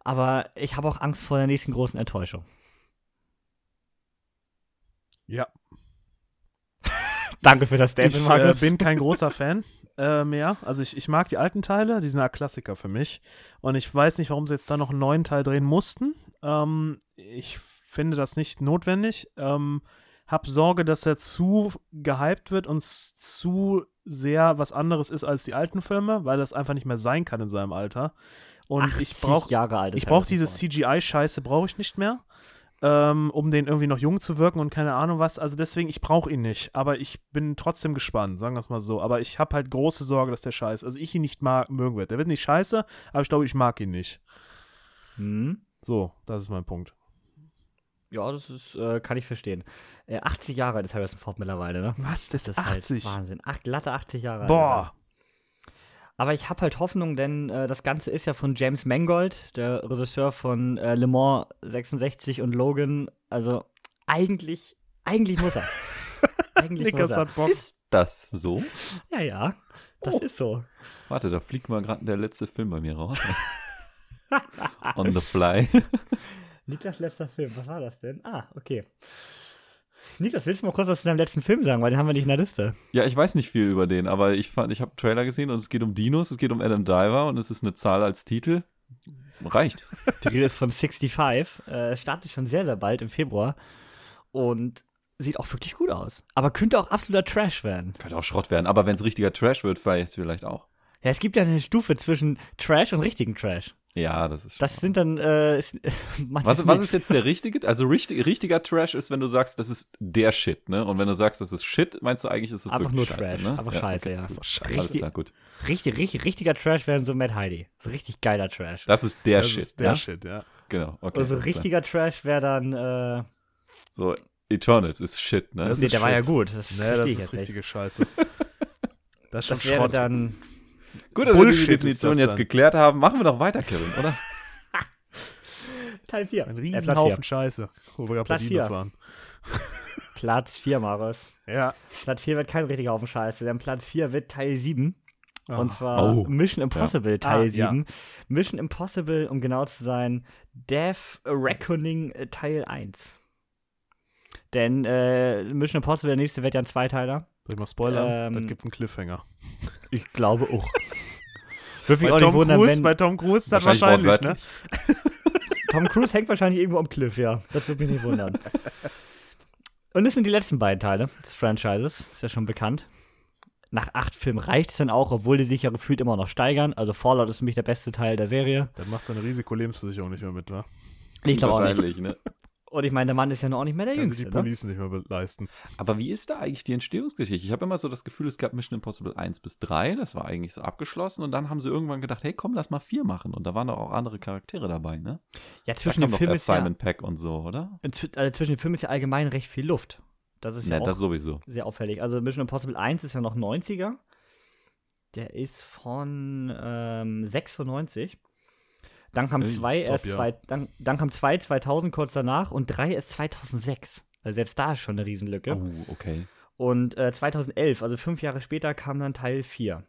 Aber ich habe auch Angst vor der nächsten großen Enttäuschung. Ja. Danke für das Statement, Ich äh, bin kein großer Fan äh, mehr. Also ich, ich mag die alten Teile, die sind ja Klassiker für mich. Und ich weiß nicht, warum sie jetzt da noch einen neuen Teil drehen mussten. Ähm, ich finde das nicht notwendig. Ähm, hab Sorge, dass er zu gehypt wird und zu sehr was anderes ist als die alten Filme, weil das einfach nicht mehr sein kann in seinem Alter. Und ich 80 brauche Jahre alt. ist ich brauche diese Ford. CGI-Scheiße, brauche ich nicht mehr, ähm, um den irgendwie noch jung zu wirken und keine Ahnung was. Also deswegen, ich brauche ihn nicht. Aber ich bin trotzdem gespannt, sagen wir es mal so. Aber ich habe halt große Sorge, dass der scheiße, also ich ihn nicht mag, mögen werde. Der wird nicht scheiße, aber ich glaube, ich mag ihn nicht. Hm. So, das ist mein Punkt. Ja, das ist, äh, kann ich verstehen. Äh, 80 Jahre alt ist Harrison Ford mittlerweile, ne? Was? Das Das ist ist 80. Halt Wahnsinn. Ach, glatte 80 Jahre alt. Boah. Aber ich habe halt Hoffnung, denn äh, das Ganze ist ja von James Mangold, der Regisseur von äh, Le Mans 66 und Logan. Also eigentlich, eigentlich muss er. eigentlich muss er. Ist das so? Ja, ja. Das Oh. ist so. Warte, da fliegt mal gerade der letzte Film bei mir raus. On the fly. Niklas letzter Film, was war das denn? Ah, okay. Niklas, willst du mal kurz was zu deinem letzten Film sagen, weil den haben wir nicht in der Liste. Ja, ich weiß nicht viel über den, aber ich fand, ich habe einen Trailer gesehen und es geht um Dinos, es geht um Adam Diver und es ist eine Zahl als Titel. Reicht. Die Rede ist von 65. Äh, startet schon sehr, sehr bald im Februar. Und sieht auch wirklich gut aus. Aber könnte auch absoluter Trash werden. Könnte auch Schrott werden, aber wenn es richtiger Trash wird, vielleicht vielleicht auch. Ja, es gibt ja eine Stufe zwischen Trash und richtigen Trash. Ja, das ist. Das sind dann, äh, ist, was, was ist jetzt der richtige? Also richtig, richtiger Trash ist, wenn du sagst, das ist der Shit, ne? Und wenn du sagst, das ist Shit, meinst du eigentlich, ist es Einfach nur scheiße, Trash. ne? Einfach ja, scheiße, okay, ja. gut. Scheiße. Alles klar, gut. Richtig, richtig, richtiger Trash wären so Mad Heidi. So richtig geiler Trash. Das ist der Das Shit, ist der ja? Shit, ja. Genau, okay. also alles klar. richtiger Trash wäre dann, äh, So, Eternals ist Shit, ne? Das nee, ist der war ja Shit. gut. Das Nee, das ist richtige Scheiße. Das ist schon Das wäre dann, Gut, dass wir Bullshit diese ist Definition das jetzt geklärt haben. Machen wir doch weiter, Kevin, oder? Teil 4. ein Riesenhaufen vier. Scheiße, wo wir gerade bei Platz Dinos vier. waren. Platz 4, Marius. Ja. Platz 4 wird kein richtiger Haufen Scheiße, denn Platz 4 wird Teil 7. Und Ah. zwar Oh. Mission Impossible Teil Ah, ja. 7. Mission Impossible, um genau zu sein, Death Reckoning äh, Teil 1. Denn äh, Mission Impossible, der nächste wird ja ein Zweiteiler. Soll ich mal spoilern? Ähm, das gibt einen Cliffhanger. Ich glaube auch. Würde mich Bei auch Tom, nicht wundern, Cruise, wenn bei Tom Cruise dann wahrscheinlich, ne? wortwörtlich. Tom Cruise hängt wahrscheinlich irgendwo am Cliff, ja. Das würde mich nicht wundern. Und das sind die letzten beiden Teile des Franchises, ist ja schon bekannt. Nach acht Filmen reicht es dann auch, obwohl die sich ja gefühlt immer noch steigern. Also Fallout ist für mich der beste Teil der Serie. Dann macht seine Risikolebensversicherung nicht mehr mit, wa? Ich glaube auch nicht. Wahrscheinlich, ne? Und ich meine, der Mann ist ja noch auch nicht mehr der Kann sich Jüngste. die Ne? Police nicht mehr leisten. Aber wie ist da eigentlich die Entstehungsgeschichte? Ich habe immer so das Gefühl, es gab Mission Impossible 1 bis 3, das war eigentlich so abgeschlossen und dann haben sie irgendwann gedacht, hey, komm, lass mal 4 machen und da waren doch auch andere Charaktere dabei, ne? Ja, zwischen den Filmen erst ist ja, Simon Peck und so, oder? also zwischen den Filmen ist ja allgemein recht viel Luft. Das ist ja, Ja, auch das sowieso. sehr auffällig. Also Mission Impossible 1 ist ja noch 90er. Der ist von ähm, 96. Dann kam Ey, 2 erst ja. zwei, dann, dann kam 2 2000 kurz danach und 3 erst 2006. Also selbst da ist schon eine Riesenlücke. Oh, okay. Und äh, 2011, also fünf Jahre später, kam dann Teil 4.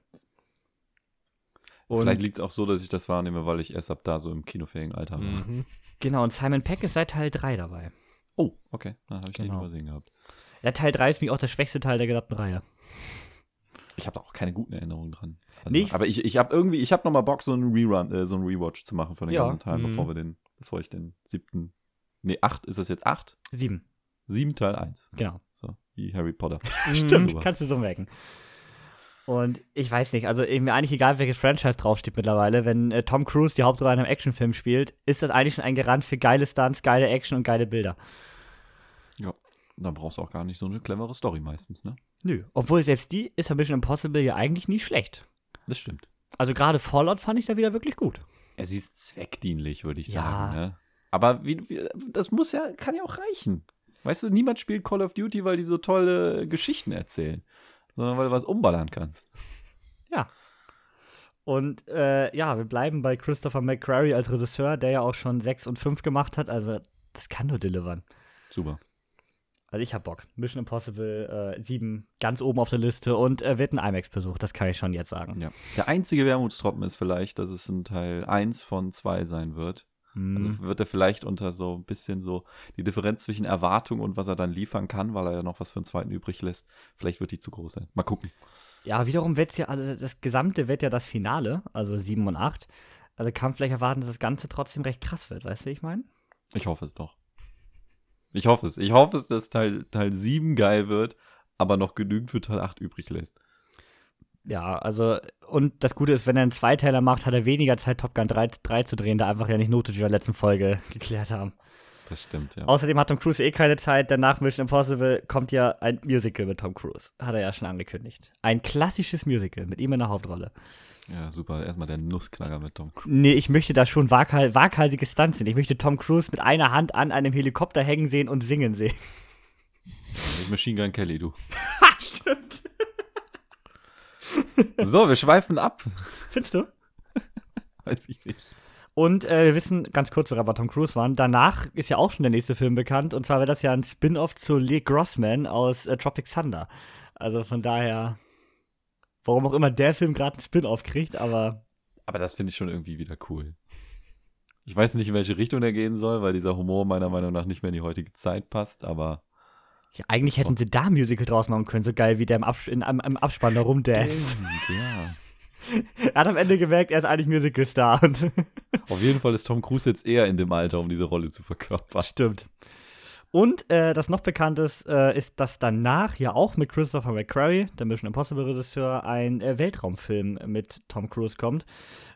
Und Vielleicht liegt es auch so, dass ich das wahrnehme, weil ich erst ab da so im kinofähigen Alter war. Mhm. genau, und Simon Peck ist seit Teil 3 dabei. Oh, okay. Dann habe ich den Genau. übersehen gehabt. Ja, Teil 3 ist nämlich auch der schwächste Teil der gesamten Reihe. Ich habe auch keine guten Erinnerungen dran. Also, Nee, aber ich, ich habe irgendwie, ich habe nochmal Bock, so einen Rerun, äh, so einen Rewatch zu machen von den Ja. ganzen Teilen, Mhm. bevor wir den, bevor ich den siebten, nee, acht, ist das jetzt acht? 7, Sieben Teil eins. genau. So, wie Harry Potter. Stimmt, Super. kannst du so merken. Und ich weiß nicht, also mir eigentlich egal, welches Franchise draufsteht mittlerweile, wenn äh, Tom Cruise die Hauptrolle in einem Actionfilm spielt, ist das eigentlich schon ein Garant für geile Stunts, geile Action und geile Bilder. Dann brauchst du auch gar nicht so eine clevere Story meistens, ne? Nö. Obwohl selbst die ist bei Mission Impossible ja eigentlich nie schlecht. Das stimmt. Also gerade Fallout fand ich da wieder wirklich gut. Ja, sie ist zweckdienlich, würde ich Ja. sagen, ne? Aber wie, wie, das muss ja, kann ja auch reichen. Weißt du, niemand spielt Call of Duty, weil die so tolle Geschichten erzählen, sondern weil du was umballern kannst. Ja. Und äh, ja, wir bleiben bei Christopher McQuarrie als Regisseur, der ja auch schon 6 und 5 gemacht hat. Also das kann nur delivern. Super. Also ich hab Bock. Mission Impossible äh, 7 ganz oben auf der Liste und äh, wird ein IMAX-Besuch, das kann ich schon jetzt sagen. Ja. Der einzige Wermutstropfen ist vielleicht, dass es ein Teil 1 von 2 sein wird. Hm. Also wird er vielleicht unter so ein bisschen so die Differenz zwischen Erwartung und was er dann liefern kann, weil er ja noch was für einen zweiten übrig lässt, vielleicht wird die zu groß sein. Mal gucken. ja, wiederum wird's ja, also das Gesamte wird ja das Finale, also 7 und 8. Also kann man vielleicht erwarten, dass das Ganze trotzdem recht krass wird, weißt du, wie ich meine? Ich hoffe es doch. Ich hoffe es. Ich hoffe es, dass Teil, Teil 7 geil wird, aber noch genügend für Teil 8 übrig lässt. Ja, also, und das Gute ist, wenn er einen Zweiteiler macht, hat er weniger Zeit, Top Gun 3, 3 zu drehen, da einfach ja nicht notwendig wie wir in der letzten Folge geklärt haben. Das stimmt, ja. Außerdem hat Tom Cruise eh keine Zeit, denn nach Mission Impossible kommt ja ein Musical mit Tom Cruise. Hat er ja schon angekündigt. Ein klassisches Musical mit ihm in der Hauptrolle. Ja, super. Erstmal der Nussknacker mit Tom Cruise. Nee, ich möchte da schon waghal waghalsige Stunts sehen. Ich möchte Tom Cruise mit einer Hand an einem Helikopter hängen sehen und singen sehen. Mit Machine Gun Kelly, du. Stimmt. So, wir schweifen ab. Findest du? Weiß ich nicht. Und äh, wir wissen ganz kurz, woran wir Tom Cruise waren. Danach ist ja auch schon der nächste Film bekannt. Und zwar wäre das ja ein Spin-off zu Lee Grossman aus äh, Tropic Thunder. Also von daher, warum auch immer der Film gerade ein Spin-off kriegt, aber Aber das finde ich schon irgendwie wieder cool. Ich weiß nicht, in welche Richtung der gehen soll, weil dieser Humor meiner Meinung nach nicht mehr in die heutige Zeit passt, aber. ja, eigentlich hätten sie da ein Musical draus machen können, so geil wie der im, Abs in, am, im Abspann da rumdance. ja. er hat am Ende gemerkt, er ist eigentlich Musical-Star. Auf jeden Fall ist Tom Cruise jetzt eher in dem Alter, um diese Rolle zu verkörpern. Stimmt. Und äh, das noch bekanntes äh, ist, dass danach ja auch mit Christopher McQuarrie, der Mission Impossible Regisseur, ein äh, Weltraumfilm mit Tom Cruise kommt.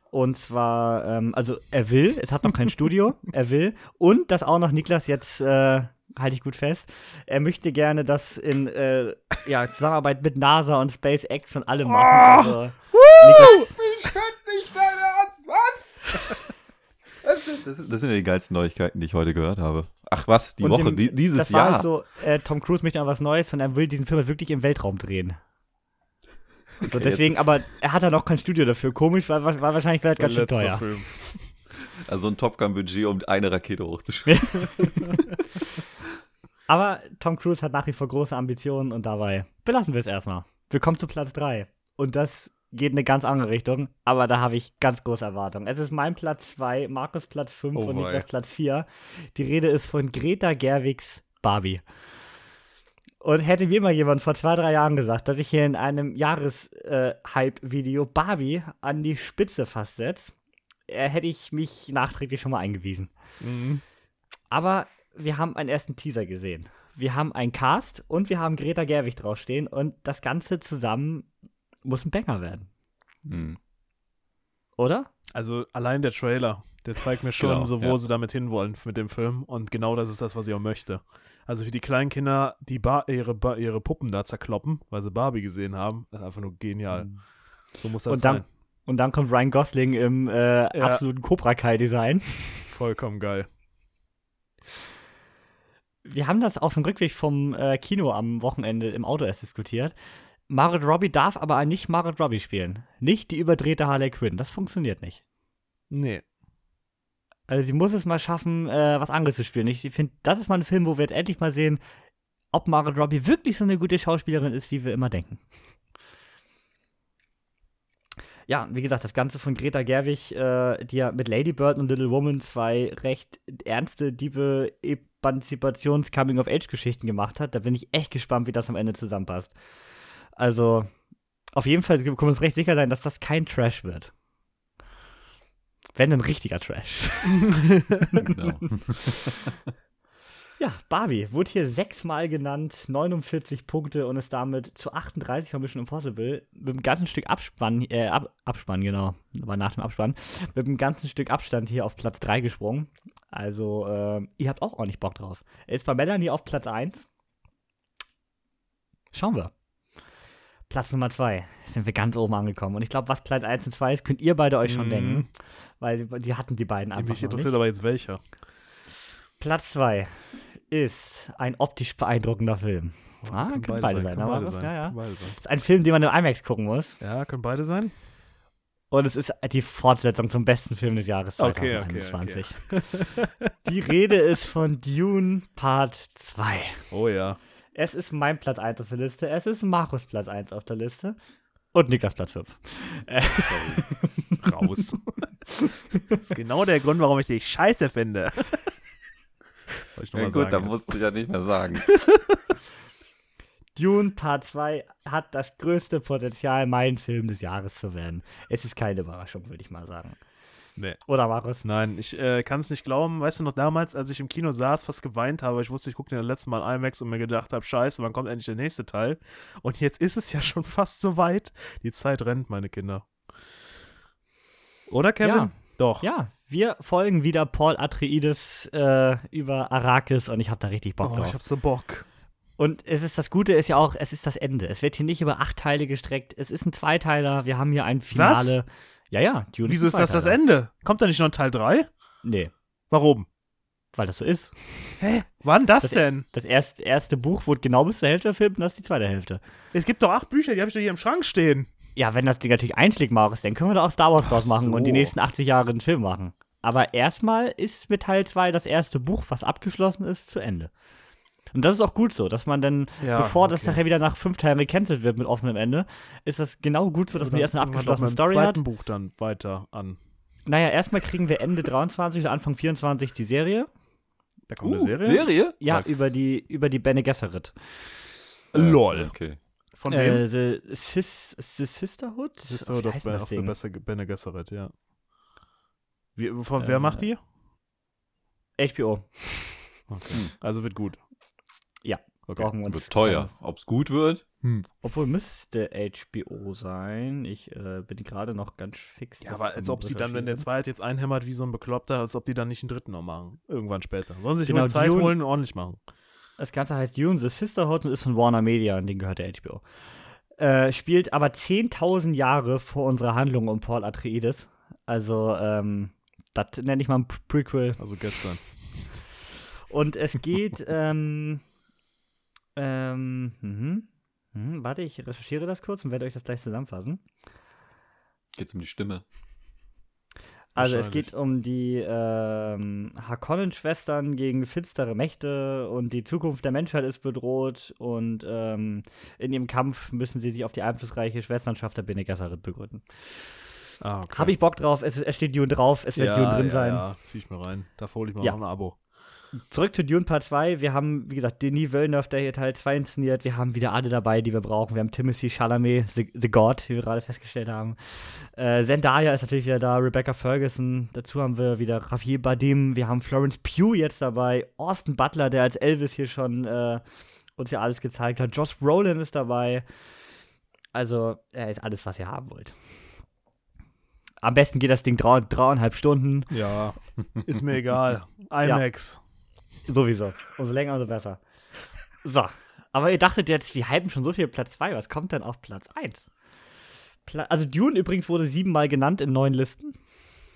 Und zwar, ähm, also er will, es hat noch kein Studio, er will. Und das auch noch Niklas jetzt, äh, halte ich gut fest, er möchte gerne das in äh, ja, Zusammenarbeit mit NASA und SpaceX und allem machen. Also, Niklas, Das ist, das sind ja die geilsten Neuigkeiten, die ich heute gehört habe. Ach was, die und Woche, dem- die, dieses das war Jahr. halt so, äh, Tom Cruise möchte an was Neues und er will diesen Film halt wirklich im Weltraum drehen. So, Okay, deswegen, aber er hat da noch kein Studio dafür. Komisch, weil, war wahrscheinlich wäre das ganz schön teuer. Film. Also ein Top Gun-Budget, um eine Rakete hochzuschießen. Aber Tom Cruise hat nach wie vor große Ambitionen und dabei belassen wir es erstmal. Wir kommen zu Platz 3. Und das geht in eine ganz andere Richtung, aber da habe ich ganz große Erwartungen. Es ist mein Platz 2, Markus Platz 5 Oh und wei. Niklas Platz 4. Die Rede ist von Greta Gerwigs Barbie. Und hätte mir mal jemand vor zwei, drei Jahren gesagt, dass ich hier in einem Jahres-Hype-Video Barbie an die Spitze fast setze, äh, hätte ich mich nachträglich schon mal eingewiesen. Mhm. Aber wir haben einen ersten Teaser gesehen. Wir haben einen Cast und wir haben Greta Gerwig draufstehen und das Ganze zusammen muss ein Banger werden. Hm. Oder? Also allein der Trailer, der zeigt mir schon, Genau, so wo ja. sie damit hinwollen mit dem Film. Und genau das ist das, was ich auch möchte. Also für die kleinen Kinder, die Bar ihre, ba ihre Puppen da zerkloppen, weil sie Barbie gesehen haben, ist einfach nur genial. So muss das Mhm. Und dann- sein. Und dann kommt Ryan Gosling im äh, absoluten Cobra Kai-Design. Vollkommen geil. Wir haben das auf dem Rückweg vom äh, Kino am Wochenende im Auto erst diskutiert. Margaret Robbie darf aber nicht Margaret Robbie spielen. Nicht die überdrehte Harley Quinn. Das funktioniert nicht. Nee. Also sie muss es mal schaffen, äh, was anderes zu spielen. Ich finde, das ist mal ein Film, wo wir jetzt endlich mal sehen, ob Margaret Robbie wirklich so eine gute Schauspielerin ist, wie wir immer denken. Ja, wie gesagt, das Ganze von Greta Gerwig, äh, die ja mit Lady Bird und Little Woman zwei recht ernste, diebe Emanzipations-Coming-of-Age-Geschichten gemacht hat. Da bin ich echt gespannt, wie das am Ende zusammenpasst. Also, auf jeden Fall können wir uns recht sicher sein, dass das kein Trash wird. Wenn ein richtiger Trash. Genau. Ja, Barbie wurde hier sechsmal genannt, 49 Punkte und ist damit zu 38 von Mission Impossible mit einem ganzen Stück Abspann, äh, Ab Abspann, genau, war nach dem Abspann, mit einem ganzen Stück Abstand hier auf Platz 3 gesprungen. Also, äh, ihr habt auch ordentlich Bock drauf. Ist bei Melanie auf Platz 1. Schauen wir. Platz Nummer 2 sind wir ganz oben angekommen. Und ich glaube, was Platz 1 und 2 ist, könnt ihr beide euch schon Mhm. denken. Weil die- hatten die beiden einfach Mich interessiert nicht. aber jetzt welcher. Platz 2 ist ein optisch beeindruckender Film. Ah, können beide sein, können beide sein. ja, ja. können beide sein. ist ein Film, den man im IMAX gucken muss. Ja, können beide sein. Und es ist die Fortsetzung zum besten Film des Jahres Okay, okay, 2021. Die Rede ist von Dune Part 2. Oh ja. Es ist mein Platz 1 auf der Liste. Es ist Markus Platz 1 auf der Liste. Und Niklas Platz 5. Raus. das ist genau der Grund, warum ich dich scheiße finde. Wollte ich noch Ja, mal gut, da musst du ja nicht mehr sagen. Dune Part 2 hat das größte Potenzial, mein Film des Jahres zu werden. Es ist keine Überraschung, würde ich mal sagen. Nee. Oder Markus? Nein, ich äh, kann es nicht glauben. Weißt du noch damals, als ich im Kino saß, fast geweint habe, ich wusste, ich gucke den das letzte Mal IMAX und mir gedacht habe, scheiße, wann kommt endlich der nächste Teil? Und jetzt ist es ja schon fast so weit. Die Zeit rennt, meine Kinder. Oder, Kevin? Ja. Doch. Ja, wir folgen wieder Paul Atreides äh, über Arrakis und ich habe da richtig Bock Oh, drauf. ich hab so Bock. Und es ist das Gute ist ja auch, es ist das Ende. Es wird hier nicht über acht Teile gestreckt. Es ist ein Zweiteiler. Wir haben hier ein Finale. Ja, ja. Dune Wieso ist das das. Ende? Kommt da nicht noch ein Teil 3? Nee, Warum? weil das so ist. Wann das, Das, denn? das erste, erste Buch wurde genau bis zur Hälfte verfilmt und das ist die zweite Hälfte. Es gibt doch acht Bücher, die habe ich doch hier im Schrank stehen. Ja, wenn das Ding natürlich einschlägt, Marius, dann können wir da auch Star Wars draus machen so. und die nächsten 80 Jahre einen Film machen. Aber erstmal ist mit Teil 2 das erste Buch, was abgeschlossen ist, zu Ende. Und das ist auch gut so, dass man dann, Ja, bevor das okay. nachher wieder nach fünf Teilen gecancelt wird mit offenem Ende, ist das genau gut so, dass man erst eine abgeschlossene Story hat. zweiten Buch dann weiter an. Naja, erstlich kriegen wir Ende 23 oder Anfang 24 die Serie. Da kommt Uh, eine Serie? Serie? Ja, Mag- über die, über die Bene Gesserit. äh, Lol. Okay. Von wem? Äh, the, Sis, the Sisterhood? Sisterhood of, das of the Ding? Bene Gesserit, ja. Wie, von, Äh, wer macht die? HBO. Okay. Also wird gut. Ja, Okay. brauchen wir uns. Wird teuer. Ob es gut wird? Obwohl müsste HBO sein. Ich äh, bin gerade noch ganz fix. Ja, aber als ob sie dann, wenn der zweite jetzt einhämmert wie so ein Bekloppter, als ob die dann nicht einen dritten noch machen. Irgendwann später. Sollen sie sich Genau, Zeit Dune- holen und ordentlich machen. Das Ganze heißt Dune the Sisterhood und ist von Warner Media, und den gehört der HBO. Äh, spielt aber 10.000 Jahre vor unserer Handlung um Paul Atreides. Also, ähm, das nenne ich mal ein Prequel. Also gestern. Und es geht, ähm, ähm, mhm. Mhm, warte, ich recherchiere das kurz und werde euch das gleich zusammenfassen. Geht's um die Stimme? Also es geht um die ähm, Harkonnen-Schwestern gegen finstere Mächte und die Zukunft der Menschheit ist bedroht und ähm, in ihrem Kampf müssen sie sich auf die einflussreiche Schwesternschaft der Bene Gesserit begründen. Ah, okay. Habe ich Bock drauf, es, es steht Dune drauf, es wird ja, Dune drin ja, sein. Ja, zieh ich mir rein. Da hole ich mir Ja. noch ein Abo. Zurück zu Dune Part 2. Wir haben, wie gesagt, Denis Villeneuve, der hier Teil 2 inszeniert. Wir haben wieder alle dabei, die wir brauchen. Wir haben Timothy Chalamet, The, the God, wie wir gerade festgestellt haben. Äh, Zendaya ist natürlich wieder da, Rebecca Ferguson. Dazu haben wir wieder Javier Bardem. Wir haben Florence Pugh jetzt dabei. Austin Butler, der als Elvis hier schon äh, uns ja alles gezeigt hat. Josh Brolin ist dabei. Also, er ist alles, was ihr haben wollt. Am besten geht das Ding drei, dreieinhalb Stunden. Ja, ist mir egal. IMAX. Sowieso. Umso länger, umso besser. So. Aber ihr dachtet jetzt, wir hypen schon so viel Platz 2. Was kommt denn auf Platz 1? Pla also Dune übrigens wurde siebenmal genannt in neun Listen.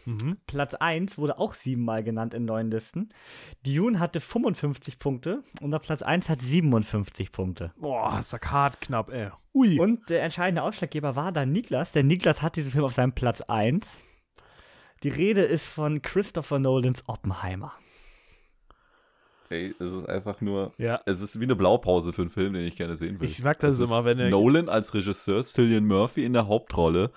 Mhm. Platz 1 wurde auch siebenmal genannt in neun Listen. Dune hatte 55 Punkte und der Platz 1 hat 57 Punkte. Boah, ist ja hart knapp, ey. Ui. Und der entscheidende Ausschlaggeber war dann Niklas, denn Niklas hat diesen Film auf seinem Platz 1. Die Rede ist von Christopher Nolans Oppenheimer. Ey, es ist einfach nur. ja. Es ist wie eine Blaupause für einen Film, den ich gerne sehen will. Ich mag das Es immer, wenn er- Nolan als Regisseur, Cillian Murphy in der Hauptrolle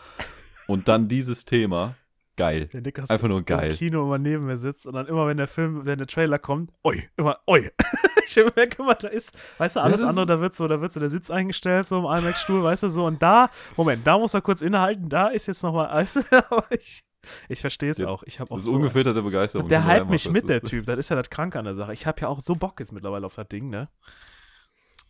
und dann dieses Thema. Geil. Einfach nur geil. im Kino immer neben mir sitzt und dann immer, wenn der Film, wenn der Trailer kommt, oi, immer, oi. ich merke immer, da ist, weißt du, alles das ist- andere, da wird so, da wird so der Sitz eingestellt, so im IMAX-Stuhl, weißt du, so, und da, Moment, da muss er kurz innehalten, da ist jetzt nochmal, weißt du, aber ich, ich verstehe es Ja, auch. Ich habe auch Das ist so, ungefilterte Begeisterung. der einfach, mich mit, der Typ, das ist ja das Kranke an der Sache. Ich habe ja auch so Bock jetzt mittlerweile auf das Ding, ne?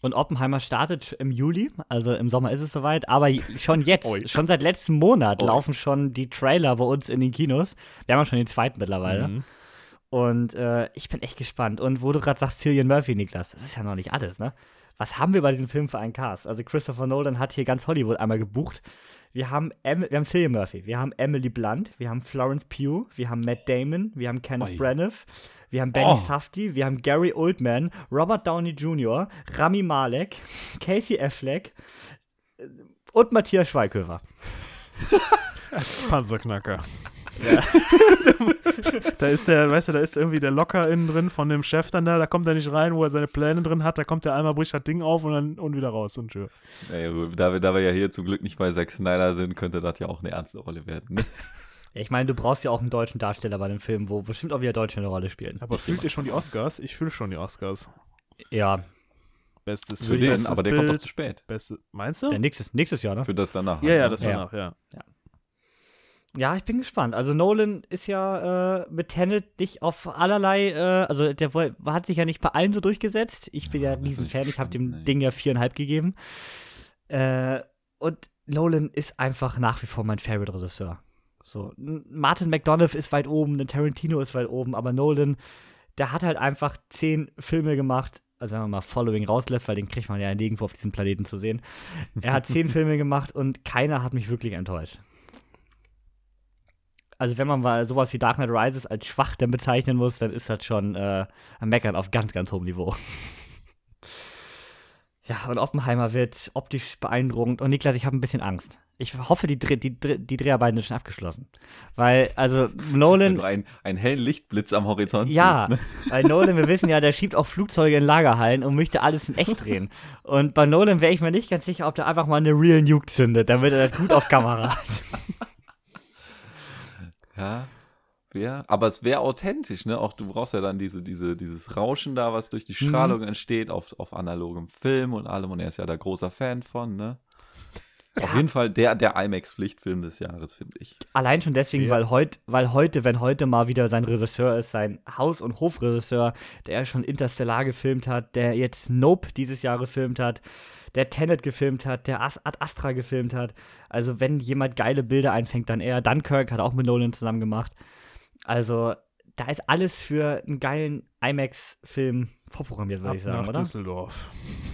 Und Oppenheimer startet im Juli, also im Sommer ist es soweit, aber schon jetzt, Oi. schon seit letztem Monat Oi. laufen schon die Trailer bei uns in den Kinos. Wir haben ja schon den zweiten mittlerweile. Mhm. Und äh, ich bin echt gespannt. Und wo du gerade sagst, Cillian Murphy, Niklas, das ist ja noch nicht alles, ne? Was haben wir bei diesem Film für einen Cast? Also Christopher Nolan hat hier ganz Hollywood einmal gebucht. Wir haben, em wir haben Cillian Murphy, wir haben Emily Blunt, wir haben Florence Pugh, wir haben Matt Damon, wir haben Kenneth Oi. Branagh, wir haben Benny Oh. Safdie, wir haben Gary Oldman, Robert Downey Jr., Rami Malek, Casey Affleck äh, und Matthias Schweighöfer. Panzerknacker. da ist der, weißt du, da ist irgendwie der Locker innen drin von dem Chef dann da, da kommt er nicht rein, wo er seine Pläne drin hat, da kommt er einmal, bricht das Ding auf und dann und wieder raus und tschö. Ey, da, wir, da wir ja hier zum Glück nicht bei Zack Snyder sind, könnte das ja auch eine ernste Rolle werden. Ne? Ich meine, du brauchst ja auch einen deutschen Darsteller bei dem Film, wo bestimmt auch wieder Deutsche eine Rolle spielen. Aber fühlt ihr schon die Oscars? Ich fühle schon die Oscars. Ja, Bestes Für den, bestes aber der Bild, kommt doch zu spät. Beste, meinst du? ja nächstes, nächstes Jahr, ne? Für das danach. ja, ja, halt, das ne? Ja. danach, ja. Ja, ich bin gespannt. Also Nolan ist ja äh, mit Tenet nicht auf allerlei, äh, also der hat sich ja nicht bei allen so durchgesetzt. Ich bin ja, Ja, ein Riesenfan, ich habe dem ey. Ding ja viereinhalb gegeben. Äh, und Nolan ist einfach nach wie vor mein Favorite-Regisseur. So, Martin McDonough ist weit oben, ein Tarantino ist weit oben, aber Nolan, der hat halt einfach zehn Filme gemacht, also wenn man mal Following rauslässt, weil den kriegt man ja nirgendwo auf diesem Planeten zu sehen. Er hat zehn Filme gemacht und keiner hat mich wirklich enttäuscht. Also wenn man mal sowas wie Dark Knight Rises als schwach dann bezeichnen muss, dann ist das schon äh, ein Meckern auf ganz, ganz hohem Niveau. ja, und Oppenheimer wird optisch beeindruckend. Und Niklas, ich habe ein bisschen Angst. Ich hoffe, die, Dreh, die, die Dreharbeiten sind schon abgeschlossen. Weil, also Nolan, du einen, einen hellen Lichtblitz am Horizont ja, siehst, ne? bei Nolan, wir wissen ja, der schiebt auch Flugzeuge in Lagerhallen und möchte alles in echt drehen. Und bei Nolan wäre ich mir nicht ganz sicher, ob der einfach mal eine Real Nuke zündet, damit er das gut auf Kamera hat. Ja, wär, aber es wäre authentisch, ne? Auch du brauchst ja dann diese, diese, dieses Rauschen da, was durch die Strahlung entsteht, auf, auf analogem Film und allem. Und er ist ja da großer Fan von, ne? Auf jeden Fall der, der IMAX-Pflichtfilm des Jahres, finde ich. Allein schon deswegen, Ja. weil, heut, weil heute, wenn heute mal wieder sein Regisseur ist, sein Haus- und Hofregisseur, der schon Interstellar gefilmt hat, der jetzt Nope dieses Jahr gefilmt hat, der Tenet gefilmt hat, der As Ad Astra gefilmt hat. Also wenn jemand geile Bilder einfängt, dann er. Dunkirk hat auch mit Nolan zusammen gemacht. Also da ist alles für einen geilen IMAX-Film vorprogrammiert, würde ich sagen, nach oder? Düsseldorf.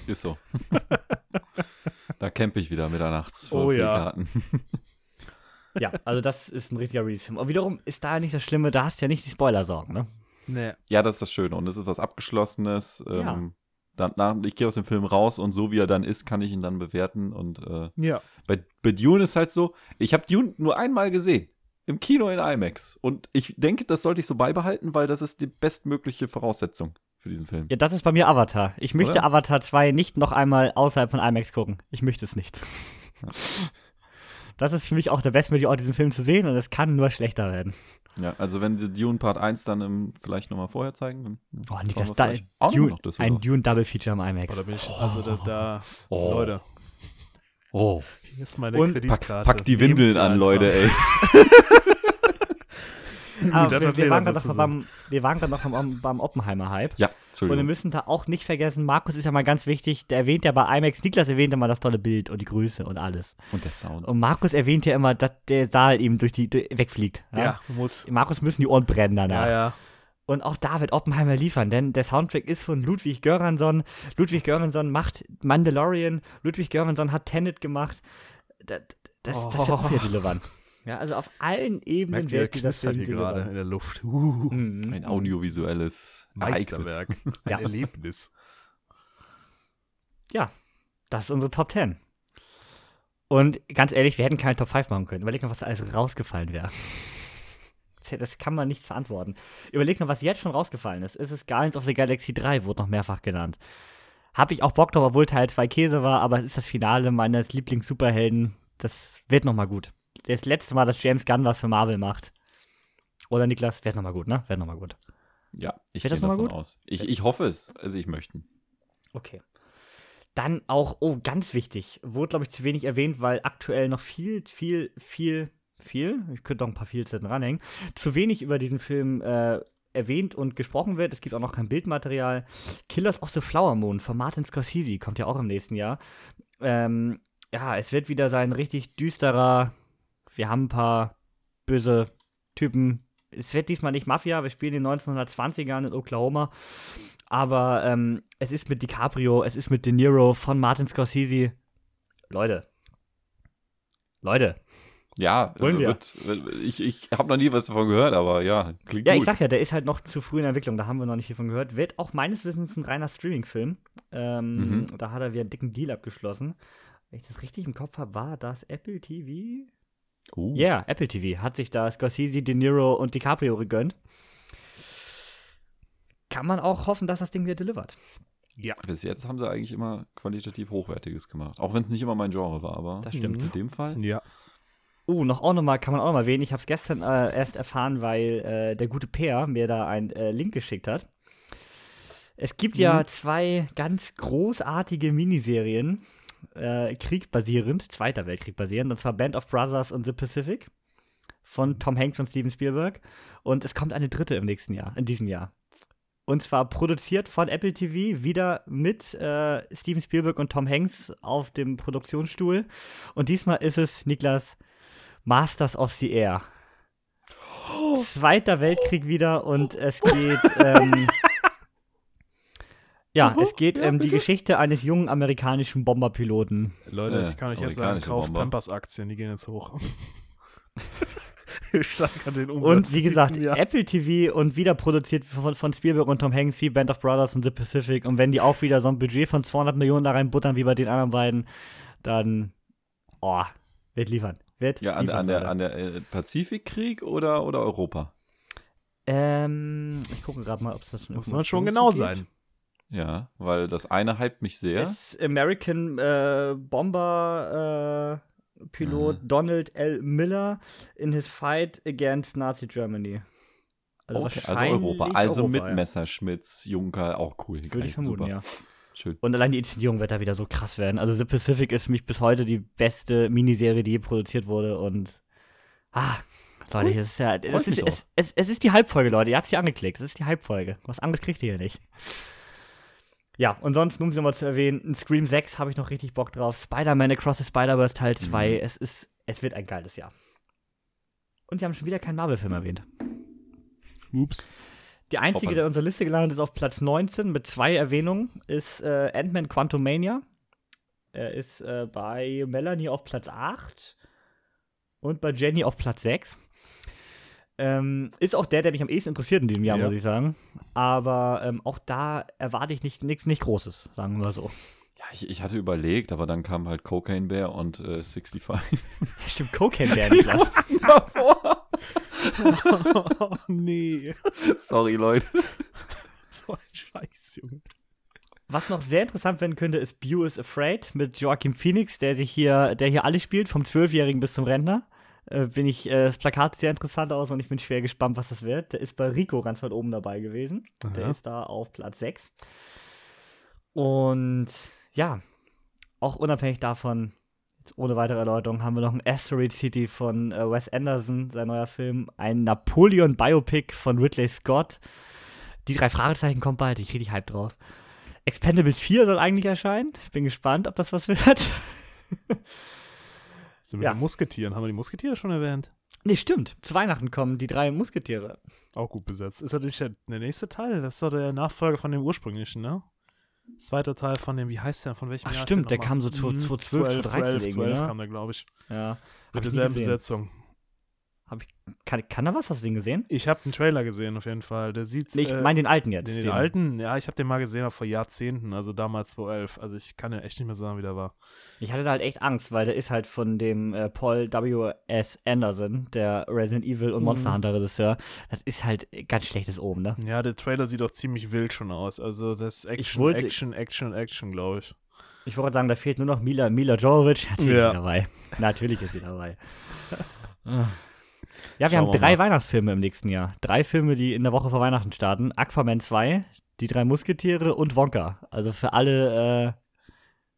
Ist so. da campe ich wieder mitternachts vor Oh ja. Karten. Ja, also das ist ein richtiger Release-Film. Und wiederum ist da nicht das Schlimme, da hast du ja nicht die Spoiler-Sorgen, ne? Nee. Ja, das ist das Schöne. Und es ist was Abgeschlossenes. Ja. Danach, ich gehe aus dem Film raus und so wie er dann ist, kann ich ihn dann bewerten. Und äh, Ja. bei, bei Dune ist halt so, ich habe Dune nur einmal gesehen. Im Kino in IMAX. Und ich denke, das sollte ich so beibehalten, weil das ist die bestmögliche Voraussetzung für diesen Film. Ja, das ist bei mir Avatar. Ich möchte Oder? Avatar 2 nicht noch einmal außerhalb von IMAX gucken. Ich möchte es nicht. Das ist für mich auch der bestmögliche Ort, diesen Film zu sehen und es kann nur schlechter werden. Ja, also wenn sie Dune Part 1 dann im, vielleicht nochmal vorher zeigen, dann Oh, schauen Niklas, wir da, vielleicht auch noch Dune, nach ein. Dune Double Feature im IMAX. Oh, da bin ich, also da, da Oh. Leute, Oh, hier ist meine Und pack, Kreditkarte. pack die Nehmt Windeln an, einfach. Leute, ey. Das wir, wir, waren gerade noch beim, wir waren gerade noch beim, beim Oppenheimer-Hype. Ja, Und wir müssen da auch nicht vergessen, Markus ist ja mal ganz wichtig, der erwähnt ja bei IMAX, Niklas erwähnte mal das tolle Bild und die Größe und alles. Und der Sound. Und Markus erwähnt ja immer, dass der Saal ihm durch die durch, wegfliegt. Ja? Ja, muss. Markus müssen die Ohren brennen danach. Ja, ja. Und auch da wird Oppenheimer liefern, denn der Soundtrack ist von Ludwig Göransson. Ludwig Göransson macht Mandalorian. Ludwig Göransson hat Tenet gemacht. Das, das, das wird auch wieder delivern. Ja, also auf allen Ebenen Merkt wird dieser Film hier gerade in der Luft. Uh, Mhm. Ein audiovisuelles Meisterwerk. Ereignis. Ein Ja. Erlebnis. Ja, das ist unsere Top 10. Und ganz ehrlich, wir hätten keine Top 5 machen können. Überleg mal, was da alles rausgefallen wäre. Das- Das kann man nicht verantworten. Überleg mal, was jetzt schon rausgefallen ist. Es ist Guardians of the Galaxy 3, wurde noch mehrfach genannt. Habe ich auch Bock drauf, obwohl Teil 2 Käse war, aber es ist das Finale meines Lieblings-Superhelden. Das wird nochmal gut. Das letzte Mal, dass James Gunn was für Marvel macht. Oder Niklas, wird nochmal gut, ne? Wird nochmal gut. Ja, ich gehe davon gut? aus. Ich, ich hoffe es. Also ich möchte. Okay. Dann auch, oh, ganz wichtig, wurde, glaube ich, zu wenig erwähnt, weil aktuell noch viel, viel, viel, viel, ich könnte noch ein paar Vielzeiten ranhängen, zu wenig über diesen Film äh, erwähnt und gesprochen wird. Es gibt auch noch kein Bildmaterial. Killers of the Flower Moon von Martin Scorsese kommt ja auch im nächsten Jahr. Ähm, ja, es wird wieder sein richtig düsterer, wir haben ein paar böse Typen. Es wird diesmal nicht Mafia, wir spielen in den 1920ern in Oklahoma. Aber ähm, es ist mit DiCaprio, es ist mit De Niro von Martin Scorsese. Leute. Leute. Ja, Wollen wir? Wird, ich ich habe noch nie was davon gehört, aber ja, klingt Ja, gut. ich sag ja, der ist halt noch zu früh in der Entwicklung, da haben wir noch nicht viel von gehört. Wird auch meines Wissens ein reiner Streaming-Film. Ähm, Mhm. Da hat er wieder einen dicken Deal abgeschlossen. Wenn ich das richtig im Kopf habe, war das Apple TV? Uh, Ja, Apple TV hat sich da Scorsese, De Niro und DiCaprio gegönnt. Kann man auch hoffen, dass das Ding wieder delivert. Ja. Bis jetzt haben sie eigentlich immer qualitativ Hochwertiges gemacht. Auch wenn es nicht immer mein Genre war, aber Das stimmt. in dem Fall. Ja. Uh, noch auch noch mal, kann man auch noch mal erwähnen. Ich habe es gestern äh, erst erfahren, weil äh, der gute Peer mir da einen äh, Link geschickt hat. Es gibt ja zwei ganz großartige Miniserien, äh, Krieg basierend, Zweiter Weltkrieg basierend, und zwar Band of Brothers und The Pacific von Tom Hanks und Steven Spielberg. Und es kommt eine dritte im nächsten Jahr, in diesem Jahr. Und zwar produziert von Apple TV, wieder mit äh, Steven Spielberg und Tom Hanks auf dem Produktionsstuhl. Und diesmal ist es, Niklas, Masters of the Air. Zweiter Weltkrieg wieder und es geht. Ähm, ja, es geht ähm, die Geschichte eines jungen amerikanischen Bomberpiloten. Leute, ich kann euch jetzt sagen, kauft. Pampers-Aktien, die gehen jetzt hoch. Den. Und wie gesagt. Apple TV und wieder produziert von, von Spielberg und Tom Hanks wie Band of Brothers und The Pacific. Und wenn die auch wieder so ein Budget von 200 Millionen da reinbuttern wie bei den anderen beiden, dann, oh, wird liefern. Wird Ja, an, liefern, an der, an der äh, Pazifikkrieg oder, oder Europa? Ähm, ich gucke gerade mal, ob es das schon Muss man schon genau zu sein. Ja, weil das eine hypt mich sehr. Ist American äh, Bomber äh, Pilot Mhm. Donald L. Miller in his fight against Nazi Germany. Also, Okay, also Europa. Also Europa, mit ja. Messerschmitts, Junker, auch cool. Würde ich vermuten, super. ja. Schön. Und allein die Inszenierung wird da wieder so krass werden. Also The Pacific ist für mich bis heute die beste Miniserie, die je produziert wurde. Und ah, Leute, Cool. es ist ja, es ist, es, es, es ist die Halbfolge, Leute. Ihr habt sie angeklickt. Es ist die Halbfolge. Was anderes kriegt ihr hier nicht. Ja, und sonst, um sie nochmal zu erwähnen, ein Scream 6 habe ich noch richtig Bock drauf. Spider-Man Across the Spider-Verse Teil 2. Mhm. Es ist, es wird ein geiles Jahr. Und wir haben schon wieder keinen Marvel-Film erwähnt. Ups. Die einzige, Hoppala. der in unserer Liste gelandet ist auf Platz 19 mit zwei Erwähnungen, ist äh, Ant-Man Quantumania. Er ist äh, bei Melanie auf Platz 8 und bei Jenny auf Platz 6. Ähm, ist auch der, der mich am ehesten interessiert in diesem Jahr, Ja. muss ich sagen. Aber ähm, auch da erwarte ich nicht- nichts nicht Großes, sagen wir mal so. Ja, ich, ich hatte überlegt, aber dann kam halt Cocaine Bear und äh, 65. Stimmt, Cocaine Bear nicht lassen. davor. oh, nee. Sorry, Leute. So ein Scheiß, Junge. Was noch sehr interessant werden könnte, ist Bew is Afraid mit Joaquin Phoenix, der sich hier, der hier alles spielt, vom Zwölfjährigen bis zum Rentner. Äh, bin ich, äh, das Plakat sieht sehr interessant aus und ich bin schwer gespannt, was das wird. Der ist bei Rico ganz weit oben dabei gewesen. Der Aha. ist da auf Platz 6. Und ja, auch unabhängig davon, jetzt ohne weitere Erläuterung, haben wir noch ein Asteroid City von äh, Wes Anderson, sein neuer Film, ein Napoleon Biopic von Ridley Scott. Die drei Fragezeichen kommt bald, ich richtig hype drauf. Expendables 4 soll eigentlich erscheinen. Ich bin gespannt, ob das was wird. Sind wir Ja. die Musketieren? Haben wir die Musketiere schon erwähnt? nee, stimmt. Zu Weihnachten kommen die drei Musketiere. Auch gut besetzt. Ist natürlich der, der nächste Teil. Das ist doch der Nachfolger von dem ursprünglichen, ne? Zweiter Teil von dem, wie heißt der? Von welchem Ach, Jahr stimmt, der nochmal? kam so zu- Mhm, 2012, 12, 13 12, 12 irgendwie, ne? kam der, glaube ich. Ja. Mit derselben. Besetzung. Hab ich, kann, kann er was? Hast du den gesehen? Ich habe den Trailer gesehen, auf jeden Fall. Der sieht. Nee, ich äh, meine den alten jetzt. den, den alten, ja, ich habe den mal gesehen, vor Jahrzehnten, also damals 2011. Also ich kann ja echt nicht mehr sagen, wie der war. Ich hatte da halt echt Angst, weil der ist halt von dem äh, Paul W.S. Anderson, der Resident Evil und Mhm. Monster Hunter Regisseur. Das ist halt ganz schlechtes oben, ne? Ja, der Trailer sieht auch ziemlich wild schon aus. Also das ist Action, wollte- Action, Action, Action, glaube ich. Ich wollte sagen, da fehlt nur noch Mila, Mila Jovovich. Natürlich Ja. ist sie dabei. Natürlich ist sie dabei. Ja, wir Schauen haben wir drei mal. Weihnachtsfilme im nächsten Jahr. Drei Filme, die in der Woche vor Weihnachten starten. Aquaman 2, Die drei Musketiere und Wonka. Also für alle, äh,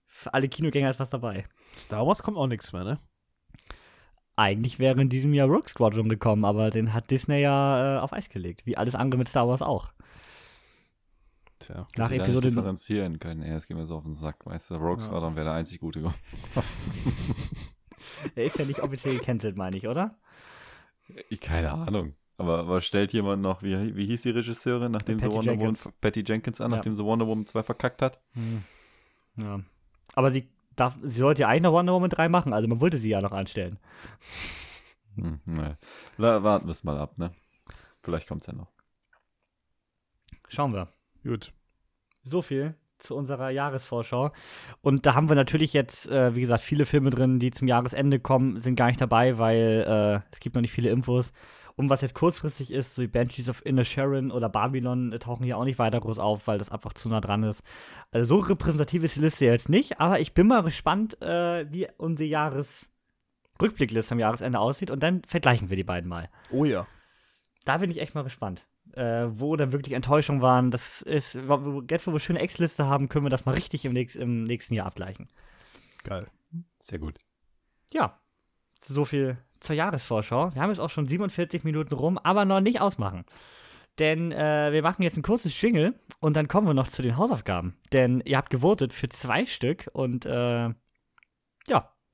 für alle Kinogänger ist was dabei. Star Wars kommt auch nichts mehr, ne? Eigentlich wäre in diesem Jahr Rogue Squadron gekommen, aber den hat Disney ja äh, auf Eis gelegt. Wie alles andere mit Star Wars auch. Tja. Nach da nicht Episode differenzieren können. Ey, das geht mir so auf den Sack. Weißt du, Rogue Ja. Squadron wäre der einzig gute. Er ist ja nicht offiziell gecancelt, meine ich, oder? Ich- Keine Ahnung. Aber, aber stellt jemand noch, wie, wie hieß die Regisseurin, nachdem Patty sie Wonder Jenkins. Woman, Patty Jenkins an, Ja. nachdem sie Wonder Woman 2 verkackt hat? Hm. Ja. Aber sie, darf, sie sollte ja eigentlich noch Wonder Woman 3 machen, also man wollte sie ja noch anstellen. Hm, naja. La- Warten wir es mal ab, ne? Vielleicht kommt's ja noch. Schauen wir. Gut. So viel zu unserer Jahresvorschau. Und da haben wir natürlich jetzt, äh, wie gesagt, viele Filme drin, die zum Jahresende kommen, sind gar nicht dabei, weil äh, es gibt noch nicht viele Infos. Und was jetzt kurzfristig ist, so die Banshees of Inner Sharon oder Babylon äh, tauchen hier auch nicht weiter groß auf, weil das einfach zu nah dran ist. Also so repräsentativ ist die Liste jetzt nicht, aber ich bin mal gespannt, äh, wie unsere Jahresrückblickliste am Jahresende aussieht und dann vergleichen wir die beiden mal. Oh ja. Da bin ich echt mal gespannt. Äh, wo dann wirklich Enttäuschungen waren. Das ist, jetzt wo wir schöne Ex-Liste haben, können wir das mal richtig im, nächst, im nächsten Jahr abgleichen. Geil. Sehr gut. Ja, so viel zur Jahresvorschau. Wir haben jetzt auch schon 47 Minuten rum, aber noch nicht ausmachen. Denn äh, wir machen jetzt ein kurzes Jingle und dann kommen wir noch zu den Hausaufgaben. Denn ihr habt gewotet für zwei Stück und äh, ja,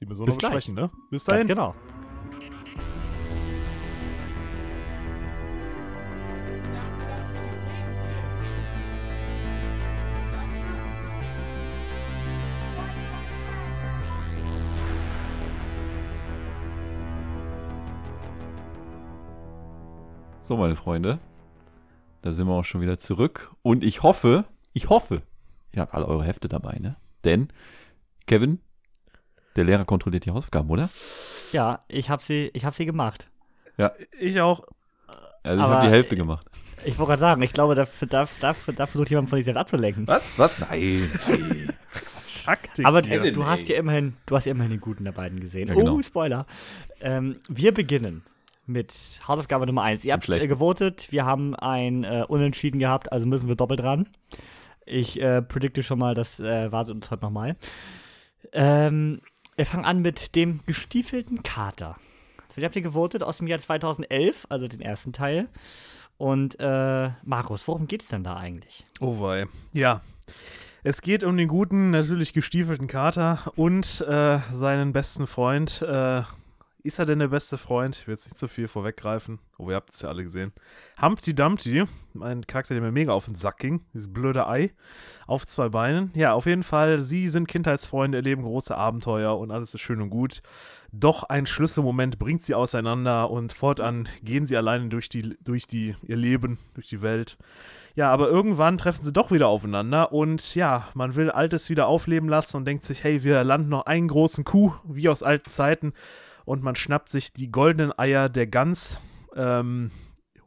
Die müssen wir noch besprechen, ne? Bis ganz dahin. genau. So, meine Freunde, da sind wir auch schon wieder zurück. Und ich hoffe, ich hoffe, ihr habt alle eure Hefte dabei, ne? Denn, Kevin, der Lehrer kontrolliert die Hausaufgaben, oder? Ja, ich habe sie, ich hab sie gemacht. Ich auch. Also ich habe die Hälfte gemacht. Ich wollte gerade sagen, ich glaube, dafür, dafür, dafür, versucht jemand von sich selbst abzulenken. Was? Was? Nein. Taktik. Aber hier. du, hast ja immerhin, du hast ja immerhin den guten der beiden gesehen. Ja, genau. Oh, Spoiler. Ähm, wir beginnen mit Hausaufgabe Nummer 1. Ihr habt äh, gewotet, wir haben ein äh, Unentschieden gehabt, also müssen wir doppelt dran. Ich äh, predikte schon mal, das äh, wartet uns heute nochmal. Ähm, wir fangen an mit dem gestiefelten Kater. Für den habt ihr gewotet aus dem Jahr 2011, also den ersten Teil. Und äh, Markus, worum geht's denn da eigentlich? Oh wei. Ja. Es geht um den guten, natürlich gestiefelten Kater und äh, seinen besten Freund. Äh, ist er denn der beste Freund? Ich will jetzt nicht zu viel vorweggreifen. Oh, ihr habt es ja alle gesehen. Humpty Dumpty, ein Charakter, der mir mega auf den Sack ging. Dieses blöde Ei auf zwei Beinen. Ja, auf jeden Fall, sie sind Kindheitsfreunde, erleben große Abenteuer und alles ist schön und gut. Doch ein Schlüsselmoment bringt sie auseinander und fortan gehen sie alleine durch, die, durch die, ihr Leben, durch die Welt. Ja, aber irgendwann treffen sie doch wieder aufeinander und ja, man will Altes wieder aufleben lassen und denkt sich, hey, wir landen noch einen großen Kuh, wie aus alten Zeiten und man schnappt sich die goldenen Eier der Gans ähm,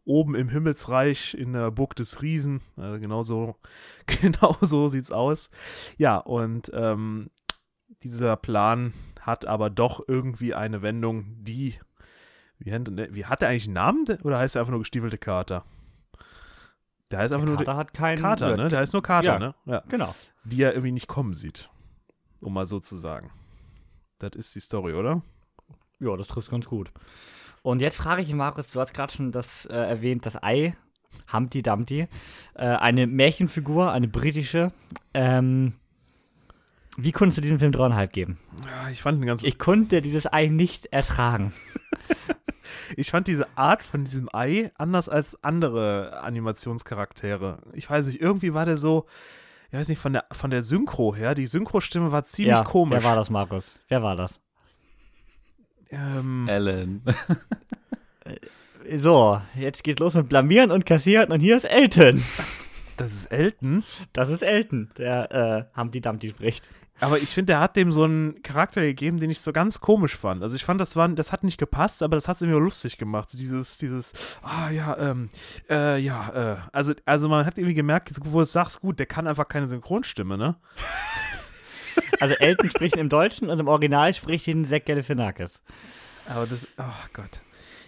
oben im Himmelsreich in der Burg des Riesen. Also genau so, genau so sieht's aus. Ja, und ähm, dieser Plan hat aber doch irgendwie eine Wendung, die. Wie, wie hat der eigentlich einen Namen oder heißt er einfach nur gestiefelte Kater? Der heißt Der einfach nur Kater hat keinen. Kater, ne? Der heißt nur Kater, Ja. ne? Ja. Genau. Die er irgendwie nicht kommen sieht. Um mal so zu sagen. Das ist die Story, oder? Ja, das trifft ganz gut. Und jetzt frage ich Markus, du hast gerade schon das äh, erwähnt, das Ei, Humpty Dumpty, äh, eine Märchenfigur, eine britische. Ähm, wie konntest du diesem Film dreieinhalb geben? Ich fand den ganzen Ich konnte dieses Ei nicht ertragen. Ich fand diese Art von diesem Ei anders als andere Animationscharaktere. Ich weiß nicht, irgendwie war der so, ich weiß nicht, von der, von der Synchro her, die Synchrostimme war ziemlich ja, komisch. Wer war das, Markus? Wer war das? Ähm, Alan. So, jetzt geht's los mit Blamieren und Kassieren und hier ist Elton. das ist Elton, Das ist Elton, der äh, Humpty Dumpty spricht. aber ich finde, der hat dem so einen Charakter gegeben, den ich so ganz komisch fand. Also ich fand, das war, das hat nicht gepasst, aber das hat es irgendwie lustig gemacht. So dieses, dieses, ah ja, ähm, äh, ja, äh, also, also man hat irgendwie gemerkt, wo du es sagst, gut, der kann einfach keine Synchronstimme, ne? Also Elton spricht im Deutschen und im Original spricht ihn Zack Galifianakis. Aber das, oh Gott.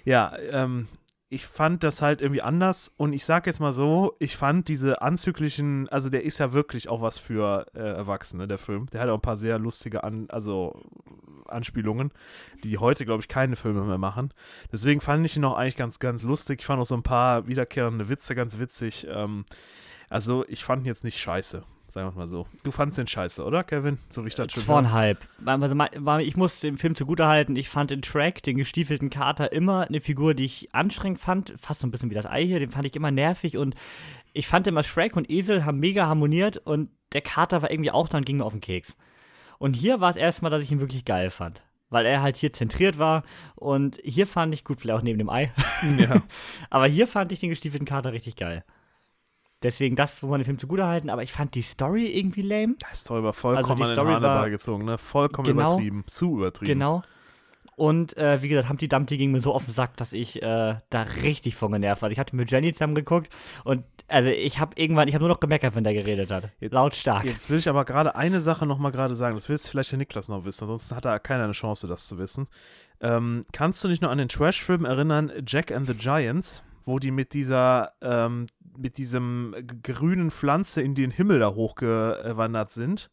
Ja, ähm, ich fand das halt irgendwie anders und ich sag jetzt mal so, ich fand diese anzüglichen, also der ist ja wirklich auch was für äh, Erwachsene, der Film. Der hat auch ein paar sehr lustige An also Anspielungen, die heute, glaube ich, keine Filme mehr machen. Deswegen fand ich ihn auch eigentlich ganz, ganz lustig. Ich fand auch so ein paar wiederkehrende Witze ganz witzig. Ähm, also ich fand ihn jetzt nicht scheiße, sagen wir mal so. Du fandst den scheiße, oder, Kevin? So wie ich das schon. Zweieinhalb. Also, ich muss dem Film zugutehalten, ich fand den Track, den gestiefelten Kater, immer eine Figur, die ich anstrengend fand. Fast so ein bisschen wie das Ei hier, den fand ich immer nervig und ich fand immer Shrek und Esel haben mega harmoniert und der Kater war irgendwie auch da und ging mir auf den Keks. Und hier war es erstmal, dass ich ihn wirklich geil fand. Weil er halt hier zentriert war und hier fand ich, gut, vielleicht auch neben dem Ei, Ja. aber hier fand ich den gestiefelten Kater richtig geil. Deswegen das, wo man den Film zugutehalten, aber ich fand die Story irgendwie lame. Das ist doch aber vollkommen Also die an den Story war- herbeigezogen, ne? Vollkommen Genau. übertrieben. Zu übertrieben. Genau. Und äh, wie gesagt, Humpty Dumpty ging mir so auf den Sack, dass ich äh, da richtig von genervt war. Also ich hatte mit Jenny zusammen geguckt und also ich habe irgendwann, ich habe nur noch gemeckert, wenn der geredet hat. Jetzt- Lautstark. Jetzt will ich aber gerade eine Sache nochmal gerade sagen. Das will jetzt vielleicht der Niklas noch wissen, ansonsten hat er keiner eine Chance, das zu wissen. Ähm, kannst du dich noch an den Trash-Film erinnern, Jack and the Giants, wo die mit dieser, ähm, mit diesem grünen Pflanze in den Himmel da hochgewandert sind?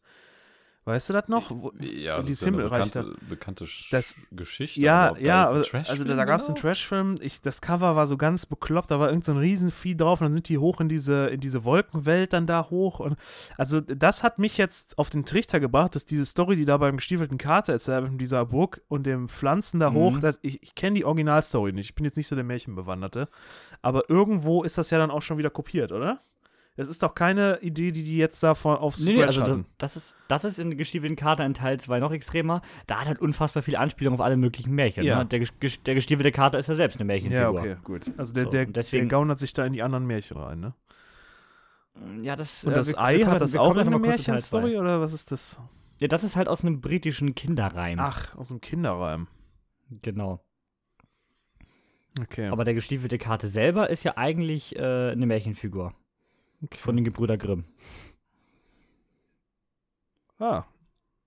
Weißt du das noch? Wo, Ja, wo das ist ja eine bekannte, bekannte Das- Geschichte. Ja, aber ob da ja, Trashfilm also da, da gab es einen genau? Trashfilm, ich, das Cover war so ganz bekloppt, da war irgend so ein Riesenvieh drauf und dann sind die hoch in diese, in diese Wolkenwelt dann da hoch und also das hat mich jetzt auf den Trichter gebracht, dass diese Story, die da beim gestiefelten Kater erzählt wird, mit dieser Burg und dem Pflanzen da Mhm. hoch, das, ich, ich kenne die Originalstory nicht, ich bin jetzt nicht so der Märchenbewanderte, aber irgendwo ist das ja dann auch schon wieder kopiert, oder? Das ist doch keine Idee, die die jetzt da von, auf Nee, nee, Scratch also hatten. das ist, das ist in gestiefelten Kater in Teil 2 noch extremer. Da hat halt unfassbar viel Anspielung auf alle möglichen Märchen. Ja. Ne? Der, der gestiefelte Kater ist ja selbst eine Märchenfigur. Ja, okay, gut. Also der, So, der, und deswegen- der gaunert sich da in die anderen Märchen rein, ne? Ja, das, Und äh, das wir- Ei wir hat das auch kommen eine. Märchenstory oder was ist das? Ja, das ist halt aus einem britischen Kinderreim. Ach, aus dem Kinderreim. Genau. Okay. Aber der gestiefelte Kater selber ist ja eigentlich äh, eine Märchenfigur okay. von den Gebrüder Grimm. ah.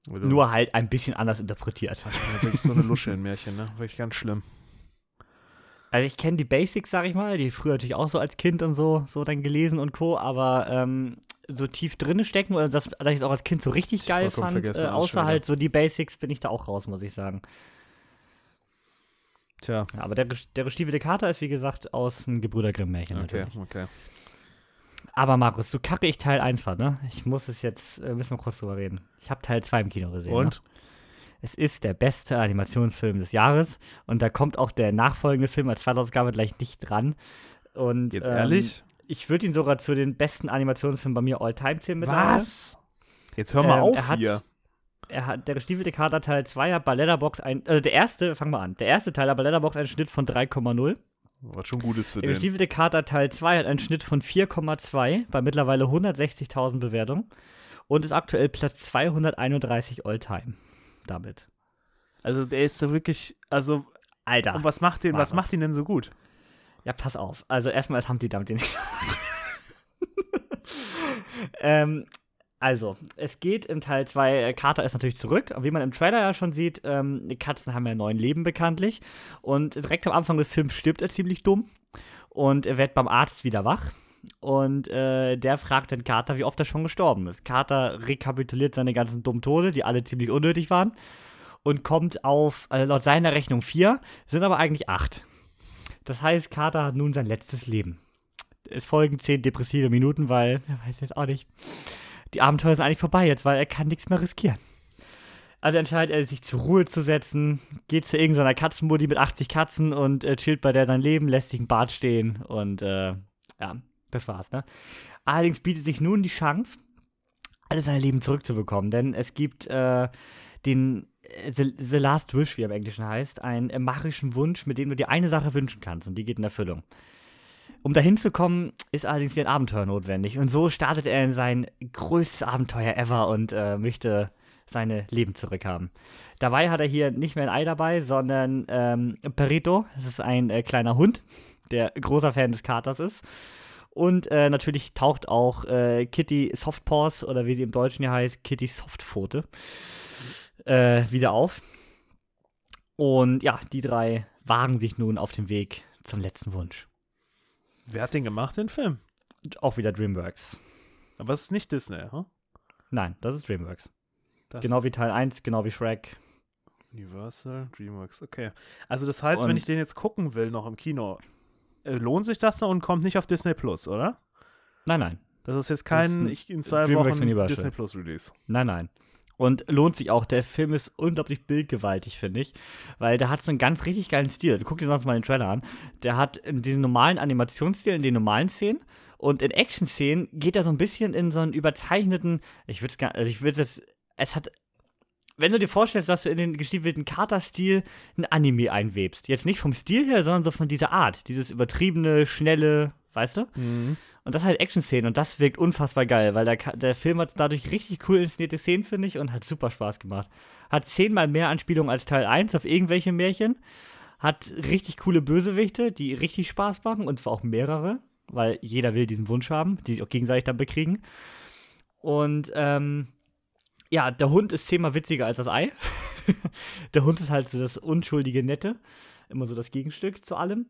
Oder Nur halt ein bisschen anders interpretiert. wirklich so eine Lusche in Märchen, ne? Wirklich ganz schlimm. Also ich kenne die Basics, sag ich mal, die früher natürlich auch so als Kind und so, so dann gelesen und Co., aber ähm, so tief drinne stecken oder das, dass ich es auch als Kind so richtig Ich geil fand, äh, außer halt so die Basics bin ich da auch raus, muss ich sagen. Tja, Ja, aber der, der gestiefelte Kater ist, wie gesagt, aus dem Gebrüder Grimm-Märchen okay, natürlich. okay. Aber Markus, so kacke ich Teil 1 fand, ne? Ich muss es jetzt, äh, müssen wir kurz drüber reden. Ich habe Teil 2 im Kino gesehen. Ne? Und? Es ist der beste Animationsfilm des Jahres und da kommt auch der nachfolgende Film als Zweitausgabe gleich nicht dran. Und, Jetzt ähm, ehrlich? Ich würde ihn sogar zu den besten Animationsfilmen bei mir all-time zählen mittlerweile. Was? Jetzt hör mal Ähm, auf er hat, hier. Er hat, der gestiefelte Kater Teil 2 hat bei Letterboxd ein, also der erste, fangen wir an, der erste Teil hat bei Letterboxd einen Schnitt von 3,0. Was schon gut ist für Der den. gestiefelte Kater Teil 2 hat einen Schnitt von 4,2 bei mittlerweile 160.000 Bewertungen und ist aktuell Platz 231 all-time. Damit. Also der ist so wirklich, also, Alter. und was macht den, was macht ihn denn so gut? Ja, pass auf. Also erstmal ist Humpty Dumpty nicht. ähm, also, es geht im Teil 2, Carter ist natürlich zurück. Wie man im Trailer ja schon sieht, ähm, Katzen haben ja neues Leben bekanntlich. Und direkt am Anfang des Films stirbt er ziemlich dumm. Und er wird beim Arzt wieder wach. Und äh, der fragt den Carter, wie oft er schon gestorben ist. Carter rekapituliert seine ganzen dummen Tode, die alle ziemlich unnötig waren. Und kommt auf, also laut seiner Rechnung vier, sind aber eigentlich acht. Das heißt, Carter hat nun sein letztes Leben. Es folgen zehn depressive Minuten, weil, er weiß jetzt auch nicht, die Abenteuer sind eigentlich vorbei jetzt, weil er kann nichts mehr riskieren. Also entscheidet er sich zur Ruhe zu setzen, geht zu irgendeiner Katzenmutti mit 80 Katzen und äh, chillt bei der sein Leben, lässt sich ein Bad stehen und äh, ja, das war's, ne? Allerdings bietet sich nun die Chance, alles sein Leben zurückzubekommen, denn es gibt äh, den äh, The, The Last Wish, wie er im Englischen heißt, einen magischen Wunsch, mit dem du dir eine Sache wünschen kannst und die geht in Erfüllung. Um dahin zu kommen, ist allerdings wieder ein Abenteuer notwendig. Und so startet er in sein größtes Abenteuer ever und äh, möchte seine Leben zurückhaben. Dabei hat er hier nicht mehr ein Ei dabei, sondern ähm, Perito. Das ist ein äh, kleiner Hund, der großer Fan des Katers ist. Und äh, natürlich taucht auch äh, Kitty Softpaws oder wie sie im Deutschen ja heißt, Kitty Softpfote äh, wieder auf. Und ja, die drei wagen sich nun auf den Weg zum letzten Wunsch. Wer hat den gemacht, den Film? Auch wieder DreamWorks. Aber es ist nicht Disney, hm? Nein, das ist DreamWorks. Das genau ist wie Teil 1, genau wie Shrek. Universal, DreamWorks, okay. Also das heißt, wenn Und- ich den jetzt gucken will, noch im Kino, äh, lohnt sich das noch und kommt nicht auf Disney Plus, oder? Nein, nein. Das ist jetzt kein ist ich, in zwei DreamWorks Wochen Universal. Disney Plus Release. Nein, nein. Und lohnt sich auch. Der Film ist unglaublich bildgewaltig, finde ich. Weil der hat so einen ganz richtig geilen Stil. Guck dir sonst mal den Trailer an. Der hat diesen normalen Animationsstil, in den normalen Szenen. Und in Action-Szenen geht er so ein bisschen in so einen überzeichneten. Ich würde es gar also ich würde es. Es hat. Wenn du dir vorstellst, dass du in den gestiefelten Kater-Stil ein Anime einwebst. Jetzt nicht vom Stil her, sondern so von dieser Art. Dieses übertriebene, schnelle, weißt du? Und das halt Action-Szenen und das wirkt unfassbar geil, weil der, der Film hat dadurch richtig cool inszenierte Szenen, finde ich, und hat super Spaß gemacht. Hat zehnmal mehr Anspielungen als Teil 1 auf irgendwelche Märchen. Hat richtig coole Bösewichte, die richtig Spaß machen, und zwar auch mehrere, weil jeder will diesen Wunsch haben, die sich auch gegenseitig dann bekriegen. Und ähm, ja, der Hund ist zehnmal witziger als das Ei. der Hund ist halt so das unschuldige Nette, immer so das Gegenstück zu allem.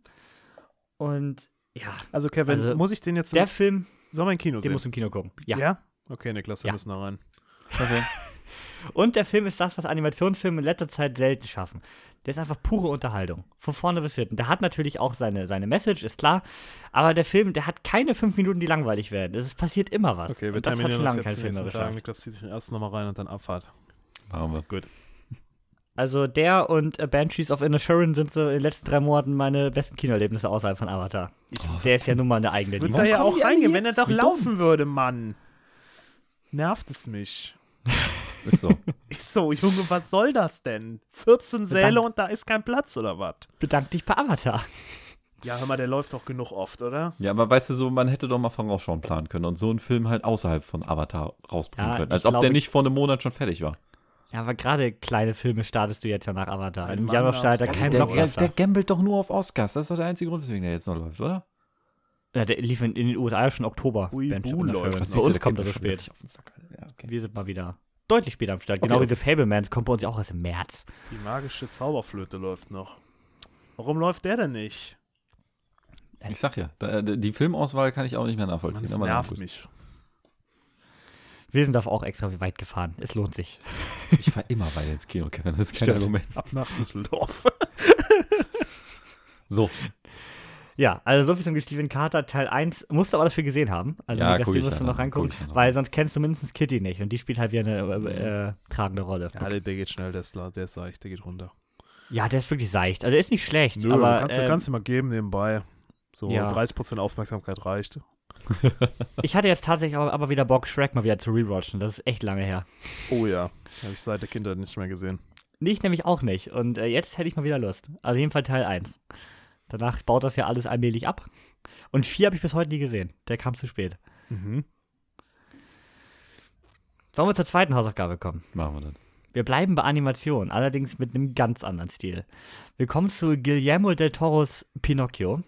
Und ja, Also Kevin, Also, muss ich den jetzt der noch, Film, soll man im Kino den sehen? musst du im Kino gucken. Ja. ja? Okay, Niklas, wir Ja. müssen da rein. Okay. Und der Film ist das, was Animationsfilme in letzter Zeit selten schaffen. Der ist einfach pure Unterhaltung. Von vorne bis hinten. Der hat natürlich auch seine, seine Message, ist klar. Aber der Film, der hat keine fünf Minuten, die langweilig werden. Es passiert immer was. Okay, wir Und das hat schon lange jetzt kein Film mehr geschafft. Niklas zieht sich den ersten nochmal rein und dann Abfahrt. Machen wir. Gut. Also der und äh, Banshees of Inisherin sind so in den letzten drei Monaten meine besten Kinoerlebnisse außerhalb von Avatar. der ist ja nun mal eine eigene Würde Liga. da ja auch reingehen, wenn er doch laufen würde, Mann. Nervt es mich. Ist so. Ich so, Junge, was soll das denn? 14 Säle und da ist kein Platz oder was? Bedank dich bei Avatar. Ja, hör mal, der läuft doch genug oft, oder? ja, aber weißt du so, man hätte doch mal Vorausschau planen können und so einen Film halt außerhalb von Avatar rausbringen Ja, können. Als ob der glaube- nicht vor einem Monat schon fertig war. Ja, aber gerade kleine Filme startest du jetzt ja nach Avatar. Ein Im Januar startet er kein der, der, Blockbuster. der gambelt doch nur auf Oscars. Das ist doch der einzige Grund, weswegen der jetzt noch läuft, oder? Ja, der lief in, in den USA schon Oktober. Ui, Banshees Bu of läuft. Inisherin. Was Bei uns der kommt er so spät. nicht auf den Sack. Ja, okay. Wir sind mal wieder deutlich später am Start. Okay, Genau wie. The Fablemans kommt bei uns ja auch erst im März. Die magische Zauberflöte läuft noch. Warum läuft der denn nicht? Ich sag ja, die Filmauswahl kann ich auch nicht mehr nachvollziehen. Das nervt mich. Wir sind dafür auch extra weit gefahren. Es lohnt sich. Ich fahr immer weiter ins Kino, Kevin. Das ist kein Stimmt. Argument. Ab nach Düsseldorf. So, Ja, also so viel zum Steven Carter Teil 1. Musst du aber dafür gesehen haben. Also Ja, ich musst du noch reingucken, weil sonst kennst du mindestens Kitty nicht und die spielt halt wieder eine äh, äh, tragende Rolle. ja, der, der geht schnell, der ist, la- der ist seicht, der geht runter. Ja, der ist wirklich seicht. Also der ist nicht schlecht, Nö, aber kannst, du ähm, kannst du mal geben nebenbei. So ja. 30% Aufmerksamkeit reicht. ich hatte jetzt tatsächlich aber, wieder Bock, Shrek mal wieder zu rewatchen. Das ist echt lange her. Oh ja, habe ich seit der Kindheit nicht mehr gesehen. Ich nämlich auch nicht. Und äh, jetzt hätte ich mal wieder Lust. Also jeden Fall Teil 1. Danach baut das ja alles allmählich ab. Und 4 habe ich bis heute nie gesehen. Der kam zu spät. Mhm. Wollen wir zur zweiten Hausaufgabe kommen? machen wir das. Wir bleiben bei Animation, allerdings mit einem ganz anderen Stil. Wir kommen zu Guillermo del Toros Pinocchio.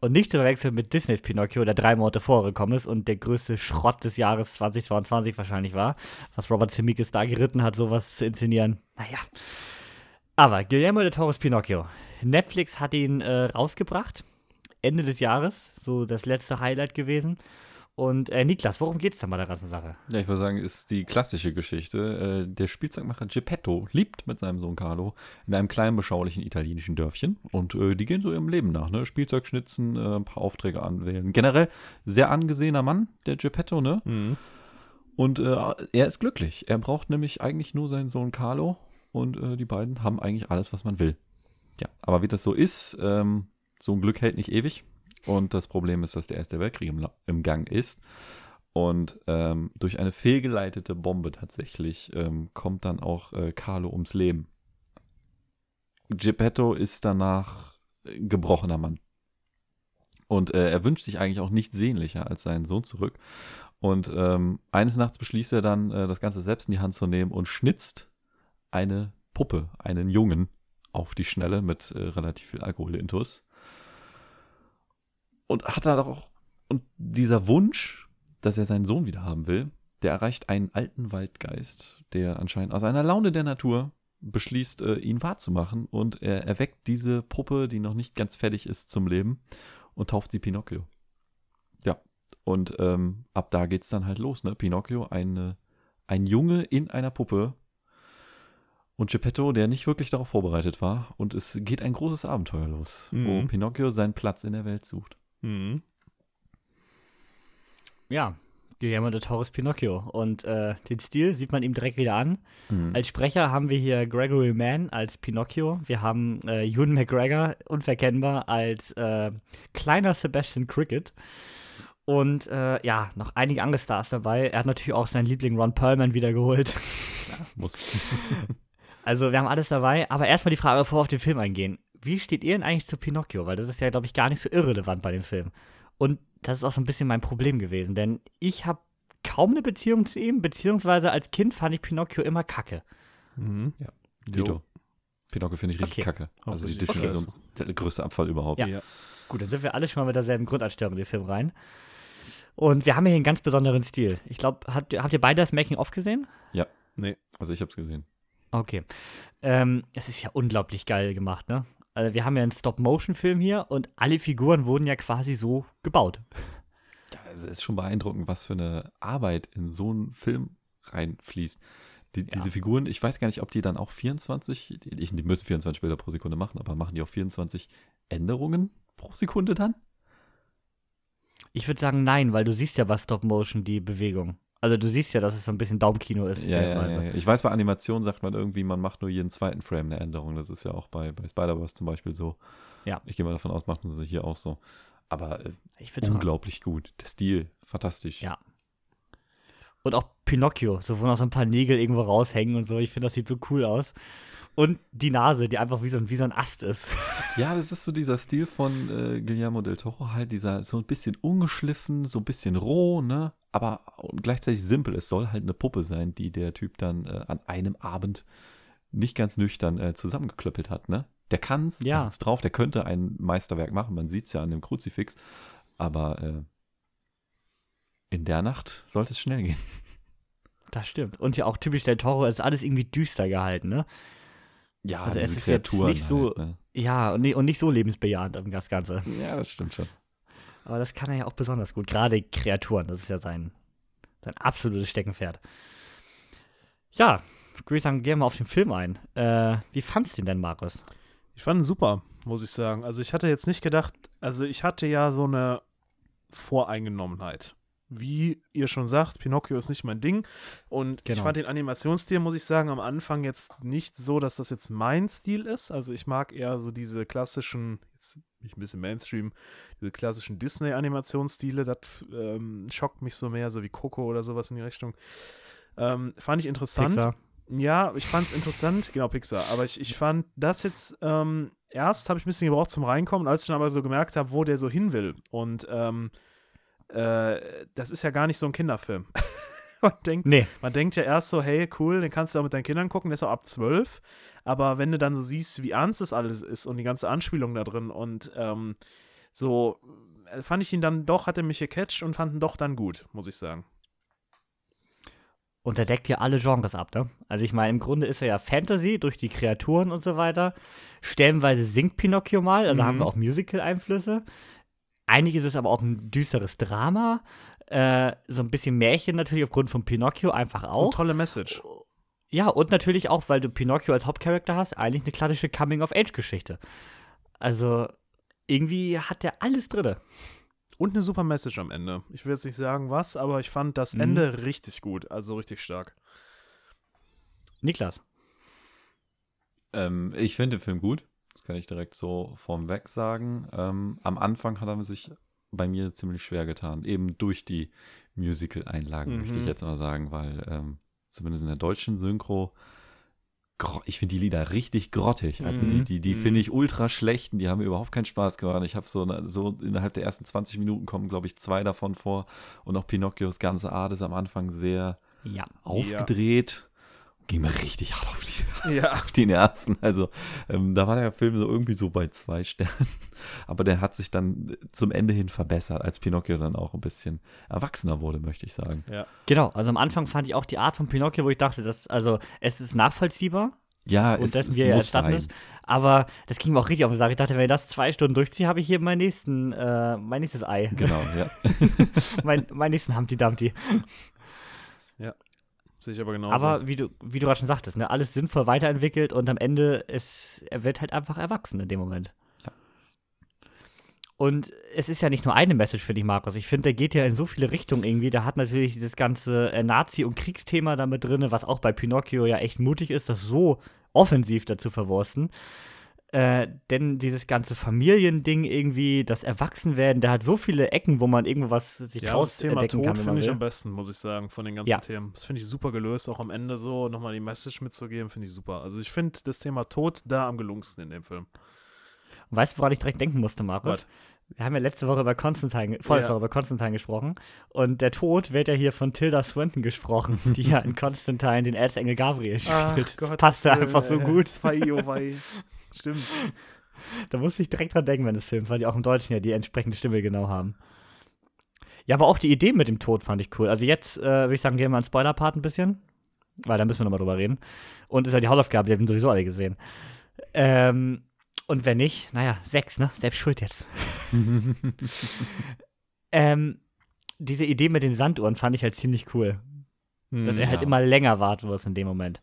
Und nicht zu verwechseln mit Disneys Pinocchio, der drei Monate vorgekommen ist und der größte Schrott des Jahres 2022 wahrscheinlich war. Was Robert Zemeckis da geritten hat, sowas zu inszenieren. Naja. Aber Guillermo del Toros Pinocchio. Netflix hat ihn äh, rausgebracht. Ende des Jahres. So das letzte Highlight gewesen. Und äh, Niklas, worum geht's denn bei der ganzen Sache? Ja, ich würde sagen, ist die klassische Geschichte. Äh, der Spielzeugmacher Geppetto lebt mit seinem Sohn Carlo in einem kleinen, beschaulichen italienischen Dörfchen. Und äh, die gehen so ihrem Leben nach, ne? Spielzeug schnitzen, äh, ein paar Aufträge anwählen. Generell sehr angesehener Mann, der Geppetto, ne? Mhm. Und äh, er ist glücklich. Er braucht nämlich eigentlich nur seinen Sohn Carlo. Und äh, die beiden haben eigentlich alles, was man will. Ja, aber wie das so ist, ähm, so ein Glück hält nicht ewig. Und das Problem ist, dass der Erste Weltkrieg im, im Gang ist. Und ähm, durch eine fehlgeleitete Bombe tatsächlich ähm, kommt dann auch äh, Carlo ums Leben. Geppetto ist danach ein gebrochener Mann. Und äh, er wünscht sich eigentlich auch nichts sehnlicher als seinen Sohn zurück. Und ähm, eines Nachts beschließt er dann, äh, das Ganze selbst in die Hand zu nehmen und schnitzt eine Puppe, einen Jungen, auf die Schnelle mit äh, relativ viel Alkoholintus. Und hat da doch auch, und dieser Wunsch, dass er seinen Sohn wieder haben will, der erreicht einen alten Waldgeist, der anscheinend aus einer Laune der Natur beschließt, äh, ihn wahrzumachen und er erweckt diese Puppe, die noch nicht ganz fertig ist, zum Leben und tauft sie Pinocchio. Ja, und ähm, ab da geht's dann halt los, ne? Pinocchio, eine, ein Junge in einer Puppe und Geppetto, der nicht wirklich darauf vorbereitet war und es geht ein großes Abenteuer los, wo Mhm. Pinocchio seinen Platz in der Welt sucht. Mhm. Ja, Guillermo del Toro's Pinocchio. Und äh, den Stil sieht man ihm direkt wieder an. Mhm. Als Sprecher haben wir hier Gregory Mann als Pinocchio. Wir haben äh, Ewan McGregor, unverkennbar, als äh, kleiner Sebastian Cricket. Und äh, ja, noch einige andere Stars dabei. Er hat natürlich auch seinen Liebling Ron Perlman wiedergeholt. Muss. Also wir haben alles dabei. Aber erstmal die Frage, bevor wir auf den Film eingehen. Wie steht ihr denn eigentlich zu Pinocchio? Weil das ist ja, glaube ich, gar nicht so irrelevant bei dem Film. Und das ist auch so ein bisschen mein Problem gewesen. Denn ich habe kaum eine Beziehung zu ihm. Beziehungsweise als Kind fand ich Pinocchio immer kacke. Mhm. Dito. Pinocchio finde ich richtig Okay. kacke. Also die Disney-Version ist der größte Abfall überhaupt. Ja. Ja. Gut, dann sind wir alle schon mal mit derselben Grundeinstellung in den Film rein. Und wir haben hier einen ganz besonderen Stil. Ich glaube, habt, ihr- habt ihr beide das Making-of gesehen? Nee. Also ich habe es gesehen. Okay. Ähm, es ist ja unglaublich geil gemacht, ne? Also wir haben ja einen Stop-Motion-Film hier und alle Figuren wurden ja quasi so gebaut. Ja, es ist schon beeindruckend, was für eine Arbeit in so einen Film reinfließt. Die, Diese Figuren, ich weiß gar nicht, ob die dann auch 24, die, die müssen 24 Bilder pro Sekunde machen, aber machen die auch 24 Änderungen pro Sekunde dann? Ich würde sagen, nein, weil du siehst ja bei Stop-Motion die Bewegung. Also du siehst ja, dass es so ein bisschen Daumenkino ist. Ja, ja, ja. Ich weiß, bei Animation sagt man irgendwie, man macht nur jeden zweiten Frame eine Änderung. Das ist ja auch bei, bei Spider-Verse zum Beispiel so. Ja. Ich gehe mal davon aus, machen sie hier auch so. Aber äh, unglaublich gut. Der Stil, fantastisch. Ja. Und auch Pinocchio, so wo noch so ein paar Nägel irgendwo raushängen und so. Ich finde, das sieht so cool aus. Und die Nase, die einfach wie so ein, wie so ein Ast ist. Ja, das ist so dieser Stil von äh, Guillermo del Toro, halt dieser so ein bisschen ungeschliffen, so ein bisschen roh, ne? Aber gleichzeitig simpel. Es soll halt eine Puppe sein, die der Typ dann äh, an einem Abend nicht ganz nüchtern äh, zusammengeklöppelt hat, ne? Der kann's, Ja. der hat's drauf, der könnte ein Meisterwerk machen, man sieht's ja an dem Kruzifix, aber äh, in der Nacht sollte es schnell gehen. Das stimmt. Und ja auch typisch Del Toro ist alles irgendwie düster gehalten, ne? Ja, Also es ist jetzt nicht so- halt, ne? Ja, und, und nicht so lebensbejahend das Ganze. Ja, das stimmt schon. Aber das kann er ja auch besonders gut. Gerade Kreaturen, das ist ja sein, sein absolutes Steckenpferd. Ja, würde ich sagen, gehen wir auf den Film ein. Äh, wie fandst du den denn, Markus? Ich fand ihn super, muss ich sagen. Also ich hatte jetzt nicht gedacht, also ich hatte ja so eine Voreingenommenheit. Wie ihr schon sagt, Pinocchio ist nicht mein Ding. Und Genau. ich fand den Animationsstil, muss ich sagen, am Anfang jetzt nicht so, dass das jetzt mein Stil ist. Also ich mag eher so diese klassischen, jetzt bin ich ein bisschen Mainstream, diese klassischen Disney-Animationsstile. Das ähm, schockt mich so mehr, so wie Coco oder sowas in die Richtung. Ähm, fand ich interessant. Pixar. Ja, ich fand es interessant, genau, Pixar. Aber ich, ich fand das jetzt, ähm, erst habe ich ein bisschen gebraucht zum Reinkommen, als ich dann aber so gemerkt habe, wo der so hin will. Und ähm, äh, das ist ja gar nicht so ein Kinderfilm. man, denkt, Nee, man denkt ja erst so, hey, cool, den kannst du auch mit deinen Kindern gucken, der ist auch ab 12. Aber wenn du dann so siehst, wie ernst das alles ist und die ganze Anspielung da drin und ähm, so, äh, fand ich ihn dann doch, hat er mich gecatcht und fand ihn doch dann gut, muss ich sagen. und er deckt ja alle Genres ab, ne? Also ich meine, im Grunde ist er ja Fantasy durch die Kreaturen und so weiter. Stellenweise singt Pinocchio mal, also Mhm. haben wir auch Musical-Einflüsse. Eigentlich ist es aber auch ein düsteres Drama. Äh, so ein bisschen Märchen natürlich aufgrund von Pinocchio einfach auch. tolle Message. Ja, und natürlich auch, weil du Pinocchio als Hauptcharakter hast, eigentlich eine klassische Coming-of-Age-Geschichte. Also irgendwie hat der alles drin. Und eine super Message am Ende. Ich will jetzt nicht sagen was, aber ich fand das Mhm. Ende richtig gut, also richtig stark. Niklas. Ähm, ich finde den Film gut. Kann ich direkt so vorweg sagen. Ähm, am Anfang hat er sich bei mir ziemlich schwer getan. Eben durch die Musical-Einlagen, Mhm. möchte ich jetzt mal sagen, weil ähm, zumindest in der deutschen Synchro, ich finde die Lieder richtig grottig. Also die, Mhm. die, die Mhm. finde ich ultra schlecht und die haben mir überhaupt keinen Spaß gemacht. Ich habe so, so innerhalb der ersten 20 Minuten kommen, glaube ich, zwei davon vor. Und auch Pinocchios ganze Art ist am Anfang sehr Ja. aufgedreht. Ging mir richtig hart auf die, Ja. auf die Nerven. Also ähm, da war der Film so irgendwie so bei zwei Sternen. Aber der hat sich dann zum Ende hin verbessert, als Pinocchio dann auch ein bisschen erwachsener wurde, möchte ich sagen. Ja. Genau, also am Anfang fand ich auch die Art von Pinocchio, wo ich dachte, dass, also es ist nachvollziehbar, Ja, und es, dessen es wie er muss entstanden sein. ist. Aber das ging mir auch richtig auf den Sack. Ich dachte, wenn ich das zwei Stunden durchziehe, habe ich hier meinen nächsten, äh, mein nächstes Ei. Genau, ja. mein, meinen nächsten Humpty Dumpty. Sehe ich aber genauso. Aber wie du, wie du gerade schon sagtest, ne, alles sinnvoll weiterentwickelt und am Ende ist, er wird halt einfach erwachsen in dem Moment. Ja. Und es ist ja nicht nur eine Message, finde ich, Markus. Ich finde, der geht ja in so viele Richtungen irgendwie. Der hat natürlich dieses ganze äh, Nazi- und Kriegsthema damit drin, was auch bei Pinocchio ja echt mutig ist, das so offensiv dazu verwursten. Äh, denn dieses ganze Familiending irgendwie, das Erwachsenwerden, der hat so viele Ecken, wo man irgendwo was sich ja, das Thema Tod kann, finde ich am besten, muss ich sagen, von den ganzen Ja. Themen. Das finde ich super gelöst, auch am Ende so nochmal die Message mitzugeben, finde ich super. Also ich finde das Thema Tod da am gelungensten in dem Film. Weißt du, woran ich direkt denken musste, Markus? Was? Wir haben ja letzte Woche über Konstantin, vorletzte Ja. Woche über Konstantin gesprochen. Und der Tod wird ja hier von Tilda Swinton gesprochen, die ja in Konstantin den Erzengel Gabriel spielt. das passt ja einfach so gut. Wei, oh wei. Stimmt. Da musste ich direkt dran denken, wenn des Films, weil die auch im Deutschen ja die entsprechende Stimme genau haben. Ja, aber auch die Idee mit dem Tod fand ich cool. Also jetzt äh, würde ich sagen, gehen wir mal einen Spoiler-Part ein bisschen, weil da müssen wir nochmal drüber reden. Und ist ja die Hausaufgabe, die haben sowieso alle gesehen. Ähm, und wenn nicht, naja, sechs, ne? Selbst schuld jetzt. ähm, diese Idee mit den Sanduhren fand ich halt ziemlich cool. Dass er halt immer länger warten muss in dem Moment.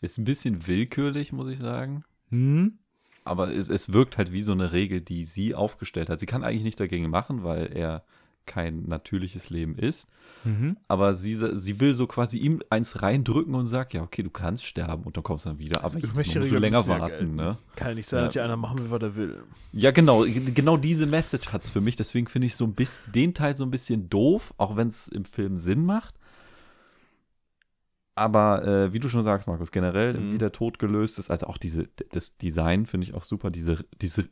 Ist ein bisschen willkürlich, muss ich sagen. Hm? Aber es, es wirkt halt wie so eine Regel, die sie aufgestellt hat. Sie kann eigentlich nichts dagegen machen, weil er kein natürliches Leben ist. Mhm. Aber sie, sie will so quasi ihm eins reindrücken und sagt, ja, okay, du kannst sterben und dann kommst du dann wieder. Aber Also irgendwelche musst du Regeln länger ja warten, gelten. ne? Kann ja nicht sein, Ja. dass hier einer machen will, was er will. Ja, genau. Genau diese Message hat es für mich. Deswegen finde ich so ein bisschen, den Teil so ein bisschen doof, auch wenn es im Film Sinn macht. Aber äh, wie du schon sagst, Markus, generell, Mhm. wie der Tod gelöst ist, also auch diese, das Design finde ich auch super, diese, diese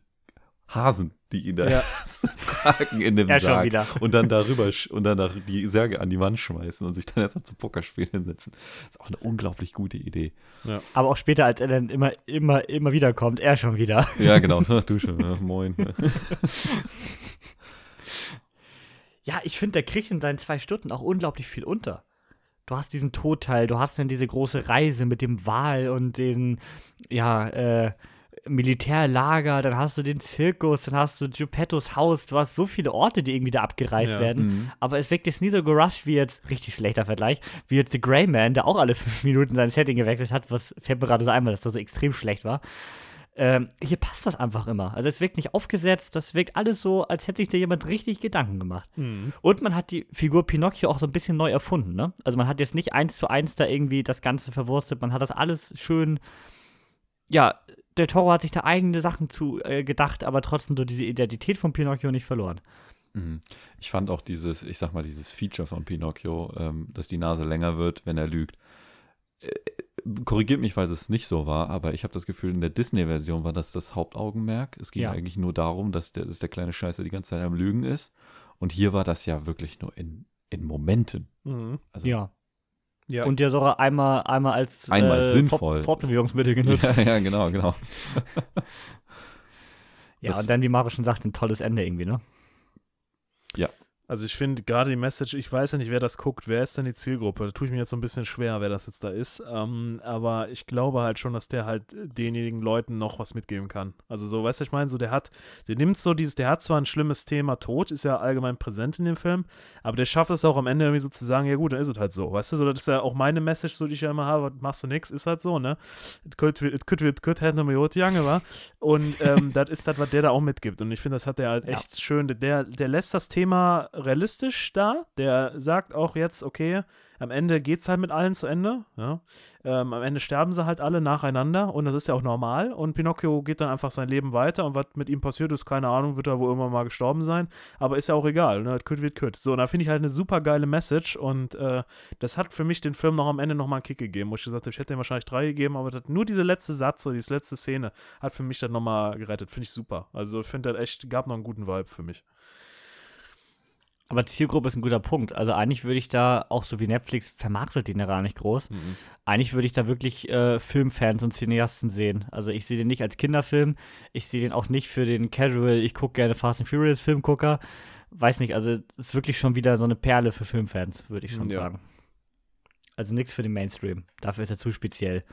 Hasen, die ihn da Ja. tragen in dem Ja, Sarg und dann darüber und dann da die Särge an die Wand schmeißen und sich dann erstmal zum Pokerspielen hinsetzen. Das ist auch eine unglaublich gute Idee. Aber auch später, als er dann immer, immer, immer wieder kommt, er schon wieder. Ja, genau. Du schon, ja, moin. Ja, ich finde, der kriegt in seinen zwei Stunden auch unglaublich viel unter. Du hast diesen Todteil, du hast dann diese große Reise mit dem Wal und den, ja, äh, Militärlager, dann hast du den Zirkus, dann hast du Geppettos Haus, du hast so viele Orte, die irgendwie da abgereist Ja. werden. Mhm. Aber es wirkt jetzt nie so gerusht wie jetzt, richtig schlechter Vergleich, wie jetzt The Grey Man, der auch alle fünf Minuten sein Setting gewechselt hat, was fällt mir gerade so einmal, dass das so extrem schlecht war. Ähm, hier passt das einfach immer. Also es wirkt nicht aufgesetzt, das wirkt alles so, als hätte sich da jemand richtig Gedanken gemacht. Mhm. Und man hat die Figur Pinocchio auch so ein bisschen neu erfunden, ne? Also man hat jetzt nicht eins zu eins da irgendwie das Ganze verwurstet, man hat das alles schön, ja, der Toro hat sich da eigene Sachen zu äh, gedacht, aber trotzdem so diese Identität von Pinocchio nicht verloren. Mhm. Ich fand auch dieses, ich sag mal, dieses Feature von Pinocchio, ähm, dass die Nase länger wird, wenn er lügt. Äh, korrigiert mich, falls es nicht so war, aber ich habe das Gefühl, in der Disney-Version war das das Hauptaugenmerk. Es ging Ja. eigentlich nur darum, dass der, dass der kleine Scheiße die ganze Zeit am Lügen ist. Und hier war das ja wirklich nur in, in Momenten. Mhm. Also, Ja. Ja, Und der sogar einmal, einmal als Einmal äh, sinnvoll. Fort Fortbewegungsmittel genutzt. ja, ja, genau, genau. Ja, Das- und dann, wie Mario schon sagt, ein tolles Ende irgendwie, ne? Also ich finde gerade die Message, ich weiß ja nicht, wer das guckt, wer ist denn die Zielgruppe? Da tue ich mir jetzt so ein bisschen schwer, wer das jetzt da ist. Ähm, aber ich glaube halt schon, dass der halt denjenigen Leuten noch was mitgeben kann. Also so, weißt du, ich meine, so der hat, der nimmt so dieses, der hat zwar ein schlimmes Thema, Tod ist ja allgemein präsent in dem Film, aber der schafft es auch am Ende irgendwie so zu sagen, ja gut, dann ist es halt so, weißt du, so das ist ja auch meine Message, so die ich ja immer habe, machst du nix, ist halt so, ne? It could, it could, it could have no Jod Jange, wa? Und ähm, das ist das, was der da auch mitgibt. Und ich finde, das hat der halt Ja. echt schön. Der, der lässt das Thema realistisch da. Der sagt auch jetzt, okay, am Ende geht es halt mit allen zu Ende. Ja? Ähm, am Ende sterben sie halt alle nacheinander und das ist ja auch normal. Und Pinocchio geht dann einfach sein Leben weiter und was mit ihm passiert ist, keine Ahnung, wird er wohl irgendwann mal gestorben sein. Aber ist ja auch egal. Ne? Kütt wird kütt. So, und da finde ich halt eine super geile Message und äh, das hat für mich den Film noch am Ende nochmal einen Kick gegeben, wo ich gesagt habe, ich hätte ihm wahrscheinlich drei gegeben, aber nur diese letzte Satz oder diese letzte Szene hat für mich dann nochmal gerettet. Finde ich super. Also ich finde das echt, gab noch einen guten Vibe für mich. Aber Zielgruppe ist ein guter Punkt. Also eigentlich würde ich da, auch so wie Netflix, vermarktet den ja gar nicht groß. Mhm. Eigentlich würde ich da wirklich äh, Filmfans und Cineasten sehen. Also ich sehe den nicht als Kinderfilm. Ich sehe den auch nicht für den Casual, ich gucke gerne Fast and Furious Filmgucker. Weiß nicht, also es ist wirklich schon wieder so eine Perle für Filmfans, würde ich schon Ja. sagen. Also nichts für den Mainstream. Dafür ist er zu speziell.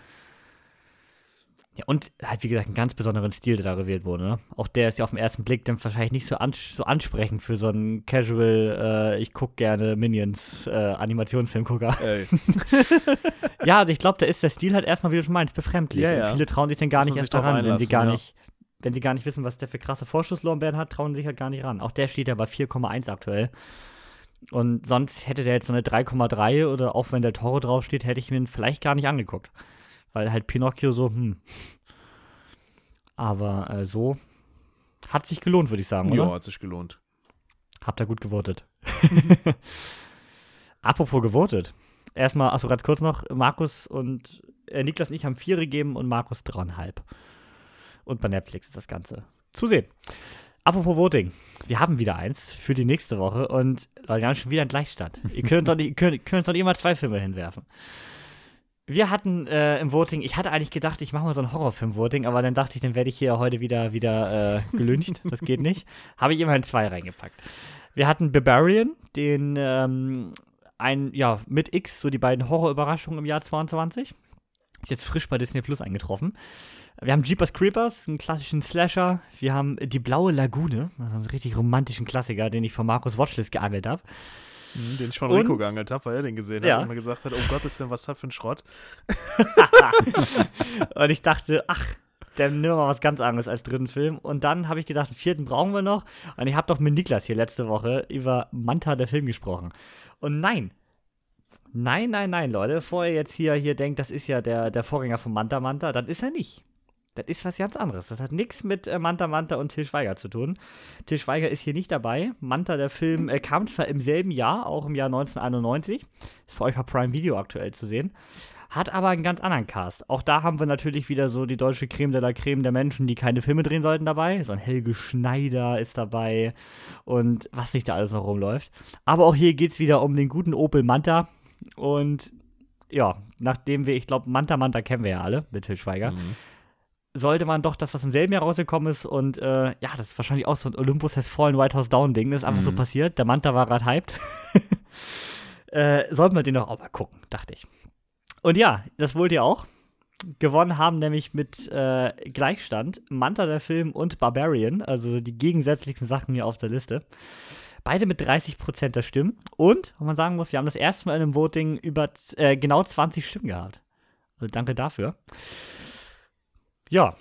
Ja, und halt, wie gesagt, einen ganz besonderen Stil, der da gewählt wurde. Ne? Auch der ist ja auf den ersten Blick dann wahrscheinlich nicht so, ans so ansprechend für so einen Casual, äh, ich gucke gerne Minions, äh, Animationsfilmgucker. Ja, also ich glaube, da ist der Stil halt erstmal, wie du schon meinst, befremdlich. Ja, ja. Viele trauen sich dann gar Müssen nicht erst daran, wenn sie gar ja. nicht, wenn sie gar nicht wissen, was der für krasse Vorschusslorbeeren hat, trauen sie sich halt gar nicht ran. Auch der steht ja bei 4,1 aktuell. Und sonst hätte der jetzt so eine 3,3 oder auch wenn der Toro draufsteht, hätte ich mir ihn vielleicht gar nicht angeguckt. Weil halt Pinocchio so, hm. Aber äh, so hat sich gelohnt, würde ich sagen, oder? Ja, hat sich gelohnt. Habt ihr gut gewotet. Apropos gewotet. Erstmal, achso, ganz kurz noch, Markus und äh, Niklas und ich haben vier gegeben und Markus dreieinhalb. Und bei Netflix ist das Ganze zu sehen. Apropos Voting. Wir haben wieder eins für die nächste Woche und Leute, wir haben schon wieder einen Gleichstand. ihr könnt doch nicht, ihr könnt, könnt doch nicht immer zwei Filme hinwerfen. Wir hatten äh, im Voting, ich hatte eigentlich gedacht, ich mache mal so ein Horrorfilm-Voting, aber dann dachte ich, dann werde ich hier heute wieder, wieder äh, gelüncht. Das geht nicht. Habe ich immerhin zwei reingepackt. Wir hatten Barbarian, den ähm, ein, ja, mit X, so die beiden Horrorüberraschungen im Jahr 22. Ist jetzt frisch bei Disney Plus eingetroffen. Wir haben Jeepers Creepers, einen klassischen Slasher. Wir haben Die Blaue Lagune, also einen richtig romantischen Klassiker, den ich von Markus Watchlist geangelt habe. Mhm, Den ich von Und- Rico geangelt habe, weil er den gesehen Ja. hat und mir gesagt hat, oh Gottes Willen, was ist das für ein Schrott? Und ich dachte, ach, dann nehmen wir mal was ganz anderes als dritten Film. Und dann habe ich gedacht, einen vierten brauchen wir noch. Und ich habe doch mit Niklas hier letzte Woche über Manta, der Film, gesprochen. Und nein. Nein, nein, nein, Leute. Bevor ihr jetzt hier, hier denkt, das ist ja der, der Vorgänger von Manta Manta, das ist er nicht. Das ist was ganz anderes. Das hat nichts mit äh, Manta Manta und Til Schweiger zu tun. Til Schweiger ist hier nicht dabei. Manta, der Film, äh, kam zwar im selben Jahr, auch im Jahr 1991. Ist für euch auf Prime Video aktuell zu sehen. Hat aber einen ganz anderen Cast. Auch da haben wir natürlich wieder so die deutsche Creme de la Creme der Menschen, die keine Filme drehen sollten, dabei. So ein Helge Schneider ist dabei und was nicht da alles noch rumläuft. Aber auch hier geht es wieder um den guten Opel Manta. Und ja, nachdem wir, ich glaube, Manta Manta kennen wir ja alle mit Til Schweiger, Mhm. Sollte man doch das, was im selben Jahr rausgekommen ist und äh, ja, das ist wahrscheinlich auch so ein Olympus Has Fallen, White House Down Ding, das ist einfach so Mhm. passiert. Der Manta war gerade hyped. äh, sollten wir den doch auch mal gucken, dachte ich. Und ja, das wollt ihr auch. gewonnen haben nämlich mit äh, Gleichstand Manta der Film und Barbarian, also die gegensätzlichsten Sachen hier auf der Liste. Beide mit 30% der Stimmen. Und, wo man sagen muss, wir haben das erste Mal in einem Voting über äh, genau 20 Stimmen gehabt. Also danke dafür. Ja,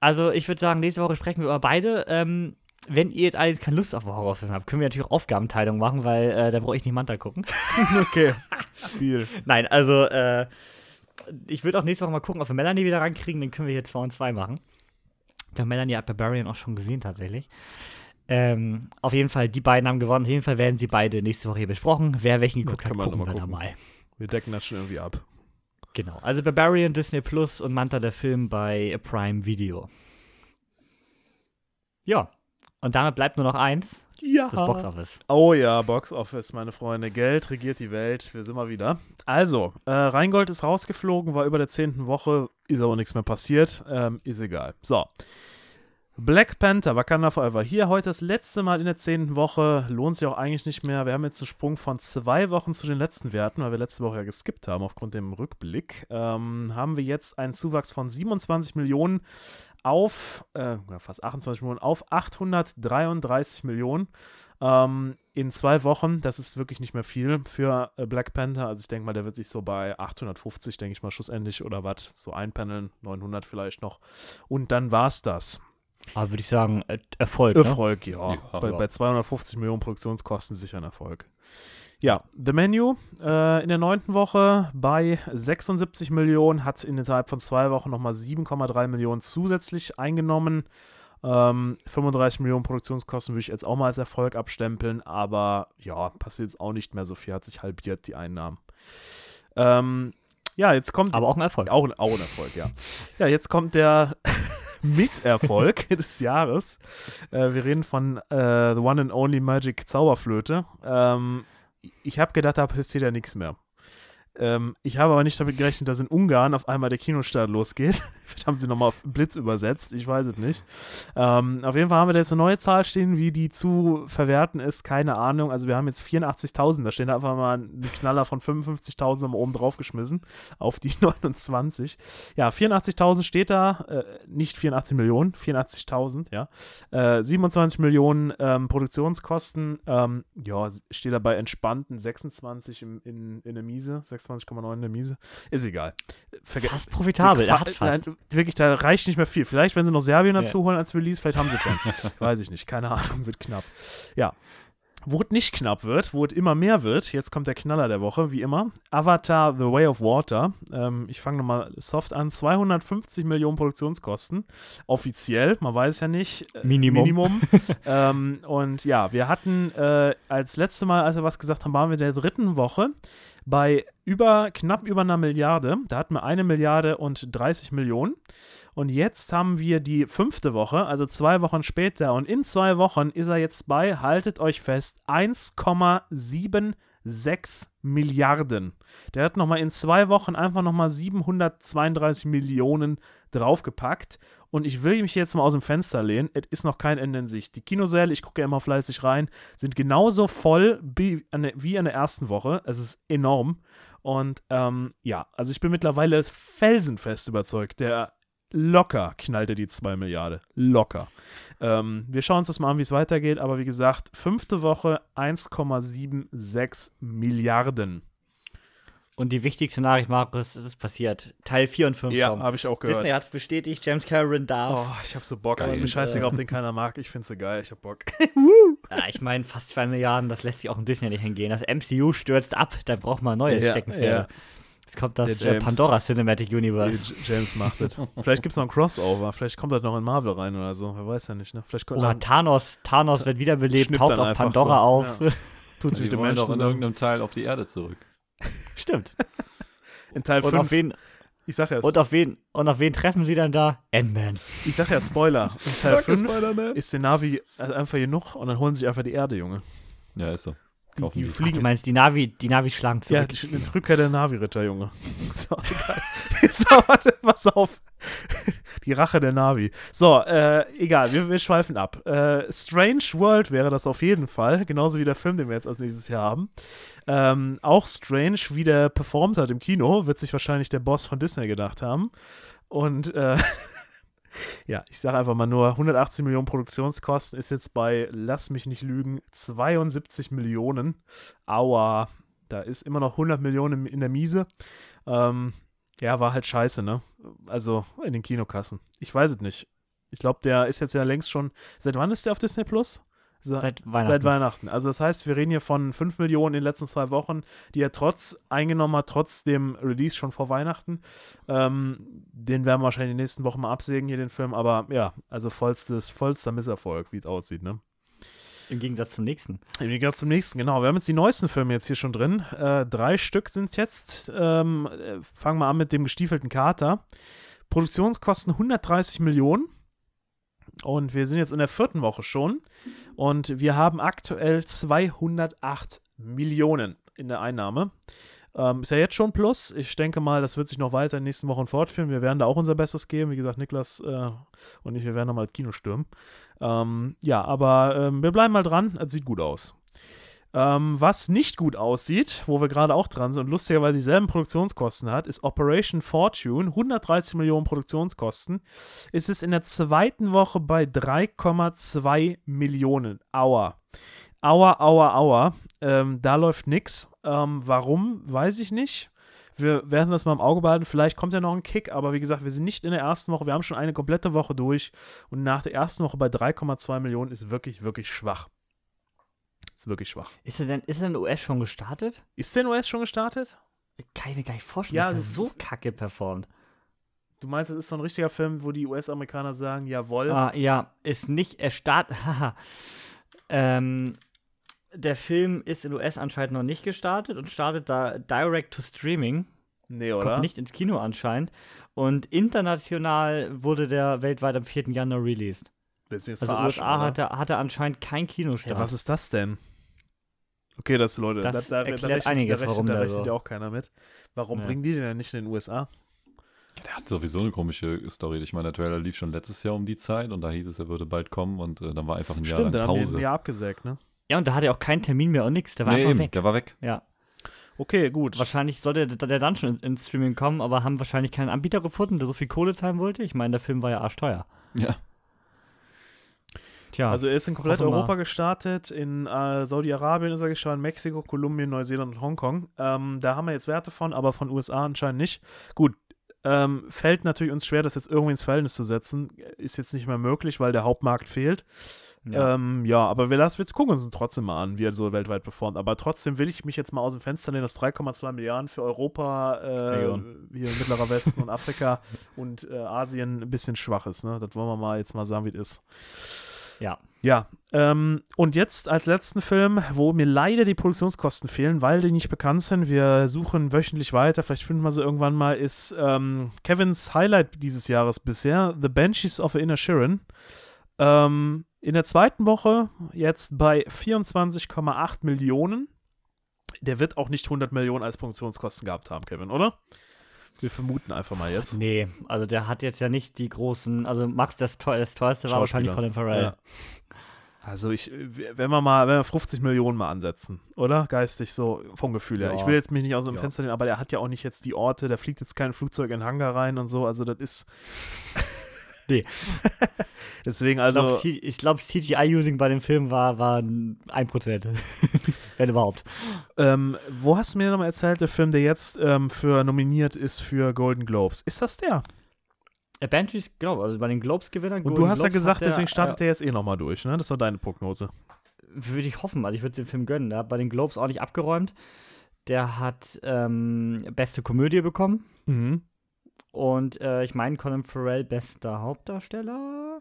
also ich würde sagen, nächste Woche sprechen wir über beide. Ähm, wenn ihr jetzt allerdings keine Lust auf einen Horrorfilm habt, können wir natürlich auch Aufgabenteilung machen, weil äh, da brauche ich nicht Manta gucken. okay. Deal. Nein, also äh, ich würde auch nächste Woche mal gucken, ob wir Melanie wieder rankriegen, dann können wir hier 2 und 2 machen. Der Melanie hat Barbarian auch schon gesehen tatsächlich. Ähm, auf jeden Fall, die beiden haben gewonnen. Auf jeden Fall werden sie beide nächste Woche hier besprochen. Wer welchen geguckt hat, gucken wir da mal. Wir decken das schon irgendwie ab. Genau. Also Barbarian, Disney Plus und Manta der Film bei Prime Video. Ja. Und damit bleibt nur noch eins: Ja. das Box Office. Oh ja, Box Office, meine Freunde. Geld regiert die Welt. Wir sind mal wieder. Also, äh, Rheingold ist rausgeflogen, war über der zehnten Woche, ist aber nichts mehr passiert. Ähm, ist egal. So. Black Panther, Wakanda Forever. Hier heute das letzte Mal in der zehnten Woche. Lohnt sich auch eigentlich nicht mehr. Wir haben jetzt einen Sprung von zwei Wochen zu den letzten Werten, weil wir letzte Woche ja geskippt haben aufgrund dem Rückblick. Ähm, haben wir jetzt einen Zuwachs von 27 Millionen auf, äh, fast 28 Millionen, auf 833 Millionen ähm, in zwei Wochen. Das ist wirklich nicht mehr viel für äh, Black Panther. Also ich denke mal, der wird sich so bei 850, denke ich mal, schlussendlich oder was, so einpendeln, 900 vielleicht noch. Und dann war's das. Aber würde ich sagen, äh, Erfolg. Ne? Erfolg, ja. Ja, bei, bei 250 Millionen Produktionskosten sicher ein Erfolg. Ja, The Menu äh, in der neunten Woche bei 76 Millionen, hat innerhalb von zwei Wochen nochmal 7,3 Millionen zusätzlich eingenommen. Ähm, 35 Millionen Produktionskosten würde ich jetzt auch mal als Erfolg abstempeln, aber ja, passiert jetzt auch nicht mehr so viel, hat sich halbiert die Einnahmen. Ähm, ja, jetzt kommt Aber auch ein Erfolg. auch, auch ein Erfolg, ja. Ja, jetzt kommt der Misserfolg des Jahres. Äh, wir reden von äh, The One and Only Magic Zauberflöte. Ähm, ich habe gedacht, da passiert ja nichts mehr. Ähm, ich habe aber nicht damit gerechnet, dass in Ungarn auf einmal der Kinostart losgeht. Vielleicht haben sie nochmal auf Blitz übersetzt, ich weiß es nicht. Ähm, auf jeden Fall haben wir da jetzt eine neue Zahl stehen, wie die zu verwerten ist, keine Ahnung. Also wir haben jetzt 84.000, da stehen da einfach mal ein Knaller von 55.000 mal oben drauf geschmissen auf die 29. Ja, 84.000 steht da, äh, nicht 84 Millionen, 84.000, ja. Äh, 27 Millionen ähm, Produktionskosten, ähm, ja, steht da bei entspannten 26 im, in, in der Miese, 26,9 in der Miese. Ist egal. Verge Fast profitabel. Er hat Fa- fast. Nein, wirklich, da reicht nicht mehr viel. Vielleicht, wenn sie noch Serbien dazu holen als Release, vielleicht haben sie dann. Weiß ich nicht. Keine Ahnung, wird knapp. Ja. Wo es nicht knapp wird, wo es immer mehr wird, jetzt kommt der Knaller der Woche, wie immer. Avatar The Way of Water. Ähm, ich fange nochmal soft an. 250 Millionen Produktionskosten. Offiziell, man weiß ja nicht. Äh, Minimum. Minimum. ähm, und ja, wir hatten äh, als letzte Mal, als wir was gesagt haben, waren wir in der dritten Woche bei über, knapp über einer Milliarde. Da hatten wir eine Milliarde und 30 Millionen. Und jetzt haben wir die fünfte Woche, also zwei Wochen später. Und in zwei Wochen ist er jetzt bei, haltet euch fest, 1,76 Milliarden. Der hat nochmal in zwei Wochen einfach nochmal 732 Millionen draufgepackt. Und ich will mich jetzt mal aus dem Fenster lehnen. Es ist noch kein Ende in Sicht. Die Kinosäle, ich gucke ja immer fleißig rein, sind genauso voll wie an der, der ersten Woche. Es ist enorm. Und ähm, ja, also ich bin mittlerweile felsenfest überzeugt, der locker knallt er die 2 Milliarden. Locker. Ähm, wir schauen uns das mal an, wie es weitergeht. Aber wie gesagt, fünfte Woche 1,76 Milliarden. Und die wichtigste Nachricht, Markus, es ist passiert. Teil 4 und 5 Ja, habe ich auch gehört. Disney hat es bestätigt, James Cameron darf. Oh, ich hab so Bock. Geil. Ist mir scheißegal, Und, ob den keiner mag. Ich find's so geil. Ich hab Bock. Ja, ich meine, fast 2 Milliarden, das lässt sich auch in Disney nicht hingehen. Das MCU stürzt ab, da braucht man neues Ja, Steckenpferd. Jetzt kommt das äh, James. Pandora Cinematic Universe. James macht das. Vielleicht gibt's noch ein Crossover. Vielleicht kommt das noch in Marvel rein oder so. Wer weiß ja nicht. Ne? Vielleicht kommt Oder Thanos, Thanos wird wiederbelebt, taucht auf Pandora so. auf. Ja. tut's Die mit dem wollen Menschen doch in irgendeinem Teil auf die Erde zurück. Stimmt. In Teil Und auf 5. wen, Ich sag ja, und auf wen, und auf wen treffen sie dann da? Ant-Man. ich sag ja Spoiler. In Teil 5 Spider-Man. ist der Navi einfach genug und dann holen sie sich einfach die Erde, Junge. Ja, ist so. Die, Kaufen die die. Ach, fliegen du meinst, die Navi, die Navi schlagen Ja, zurück. die, die Rückkehr der Navi-Ritter, Junge. So, egal. so, warte, pass auf. Die Rache der Navi. So, äh, egal, wir, wir schweifen ab. Äh, Strange World wäre das auf jeden Fall, genauso wie der Film, den wir jetzt als nächstes Jahr haben. Ähm, auch strange, wie der performt hat im Kino, wird sich wahrscheinlich der Boss von Disney gedacht haben. Und äh, ja, ich sage einfach mal nur, 180 Millionen Produktionskosten ist jetzt bei, lass mich nicht lügen, 72 Millionen. Aua, da ist immer noch 100 Millionen in der Miese. Ähm, ja, war halt scheiße, ne? Also in den Kinokassen. Ich weiß es nicht. Ich glaube, der ist jetzt ja längst schon. Seit wann ist der auf Disney Plus? Seit Weihnachten. Seit Weihnachten. Also das heißt, wir reden hier von 5 Millionen in den letzten zwei Wochen, die er trotz eingenommen hat, trotz dem Release schon vor Weihnachten. Ähm, den werden wir wahrscheinlich in den nächsten Wochen mal absägen, hier den Film. Aber ja, also vollstes, vollster Misserfolg, wie es aussieht, ne? Im Gegensatz zum nächsten. Im Gegensatz zum nächsten, genau. Wir haben jetzt die neuesten Filme jetzt hier schon drin. Äh, drei Stück sind es jetzt. Ähm, äh, fangen wir an mit dem gestiefelten Kater. Produktionskosten 130 Millionen. Und wir sind jetzt in der vierten Woche schon. Und wir haben aktuell 208 Millionen in der Einnahme. Ähm, ist ja jetzt schon Plus. Ich denke mal, das wird sich noch weiter in den nächsten Wochen fortführen. Wir werden da auch unser Bestes geben. Wie gesagt, Niklas äh, und ich, wir werden nochmal das Kino stürmen. Ähm, ja, aber ähm, wir bleiben mal dran. Es sieht gut aus. Ähm, was nicht gut aussieht, wo wir gerade auch dran sind und lustigerweise dieselben Produktionskosten hat, ist Operation Fortune. 130 Millionen Produktionskosten. Ist es in der zweiten Woche bei 3,2 Millionen. Aua. Aua, aua, aua. Ähm, da läuft nix. Ähm, warum, weiß ich nicht. Wir werden das mal im Auge behalten. Vielleicht kommt ja noch ein Kick, aber wie gesagt, wir sind nicht in der ersten Woche. Wir haben schon eine komplette Woche durch. Und nach der ersten Woche bei 3,2 Millionen ist wirklich, wirklich schwach. Ist wirklich schwach. Ist er denn, ist er in US schon gestartet? Ist der in US schon gestartet? Kann ich mir gar nicht vorstellen, Ja, dass er so kacke performt. Du meinst, es ist so ein richtiger Film, wo die US-Amerikaner sagen, jawohl. Ah, ja, ist nicht, er startet, ähm, der Film ist in US anscheinend noch nicht gestartet und startet da direct to streaming. nee, Kommt oder? nicht ins Kino anscheinend. Und international wurde der weltweit am 4. Januar released. Willst du mich jetzt Also verarschen, USA oder? hatte, hatte anscheinend kein Kinostart. Ja, was ist das denn? Okay, das, Leute, Das da, da, erklärt da rechnet, einiges, da rechnet, warum da rechnet so- ja auch keiner mit. Warum Ja. bringen die den denn nicht in den USA? Der hat sowieso eine komische Story. Ich meine, der Trailer lief schon letztes Jahr um die Zeit und da hieß es, er würde bald kommen und äh, dann war einfach ein Jahr Stimmt, dann lang haben die Pause. ein Jahr abgesägt, ne? Ja, und da hatte er auch keinen Termin mehr und nichts. Der war nee, einfach eben, weg. der war weg. Ja. Okay, gut. Wahrscheinlich sollte der, dann schon ins, ins Streaming kommen, aber haben wahrscheinlich keinen Anbieter gefunden, der so viel Kohle zahlen wollte. Ich meine, der Film war ja arschteuer. Ja. Tja, Also er ist in komplett. Europa gestartet, in äh, Saudi-Arabien ist er gestartet, Mexiko, Kolumbien, Neuseeland und Hongkong. Ähm, da haben wir jetzt Werte von, aber von USA anscheinend nicht. Gut, ähm, fällt natürlich uns schwer, das jetzt irgendwie ins Verhältnis zu setzen. Ist jetzt nicht mehr möglich, weil der Hauptmarkt fehlt. ja. Ähm, ja aber wir, lassen, wir gucken uns trotzdem mal an, wie er so weltweit performt. Aber trotzdem will ich mich jetzt mal aus dem Fenster lehnen, dass 3,2 Milliarden für Europa, äh, hier Mittlerer Westen und Afrika und äh, Asien ein bisschen schwach ist. Ne? Das wollen wir mal jetzt mal sagen, wie es ist. Ja. Ja, ähm, und jetzt als letzten Film, wo mir leider die Produktionskosten fehlen, weil die nicht bekannt sind. Wir suchen wöchentlich weiter, vielleicht finden wir sie irgendwann mal, ist ähm, Kevins Highlight dieses Jahres bisher, The Banshees of Inner Sharon. Ähm, in der zweiten Woche jetzt bei 24,8 Millionen. Der wird auch nicht 100 Millionen als Produktionskosten gehabt haben, Kevin, oder? Wir vermuten einfach mal jetzt. Nee, also der hat jetzt ja nicht die großen, also Max, das, teuer, das teuerste war wahrscheinlich. Colin Farrell. Ja. Also ich, wenn wir mal, wenn wir 50 Millionen mal ansetzen, oder? Geistig so vom Gefühl her. Ja. Ich will jetzt mich nicht aus dem Ja. Fenster nehmen, aber der hat ja auch nicht jetzt die Orte, da fliegt jetzt kein Flugzeug in Hangar rein und so, also das ist. Nee. Deswegen, Also, ich glaube, CGI-Using bei dem Film war, war 1%. Wenn überhaupt. Ähm, wo hast du mir nochmal erzählt, der Film, der jetzt ähm, für nominiert ist für Golden Globes? Ist das der? Äh, Banshees, genau, also bei den Globes-Gewinnern. Und du hast ja gesagt, deswegen startet der jetzt eh nochmal durch, ne? Das war deine Prognose. Würde ich hoffen, also ich würde den Film gönnen. Der hat bei den Globes auch nicht abgeräumt. Der hat ähm, beste Komödie bekommen. Mhm. Und äh, ich meine, Colin Farrell bester Hauptdarsteller.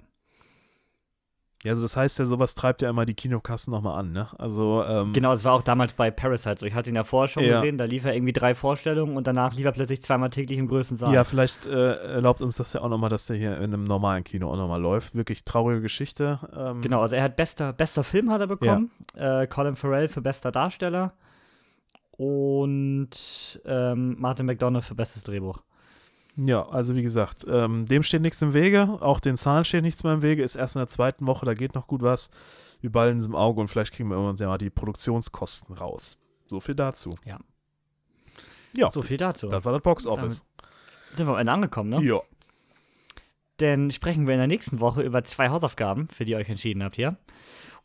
Ja, also das heißt ja, sowas treibt ja immer die Kinokassen nochmal an, ne? Also, ähm, Genau, das war auch damals bei Parasite so. Ich hatte ihn ja vorher schon Ja. gesehen. Da lief er irgendwie drei Vorstellungen und danach lief er plötzlich zweimal täglich im größten Saal. Ja, vielleicht äh, erlaubt uns das ja auch nochmal, dass der hier in einem normalen Kino auch nochmal läuft. Wirklich traurige Geschichte. Ähm, Genau, also er hat bester, bester Film hat er bekommen. Äh, Colin Farrell für bester Darsteller. Und ähm, Martin McDonough für bestes Drehbuch. Ja, also wie gesagt, ähm, dem steht nichts im Wege. Auch den Zahlen steht nichts mehr im Wege. Ist erst in der zweiten Woche, da geht noch gut was. Wir ballen es im Auge und vielleicht kriegen wir irgendwann ja mal die Produktionskosten raus. So viel dazu. Ja. Ja, So viel dazu. das war das Box Office. Sind wir am Ende angekommen, ne? Ja. Denn sprechen wir in der nächsten Woche über zwei Hausaufgaben, für die ihr euch entschieden habt hier.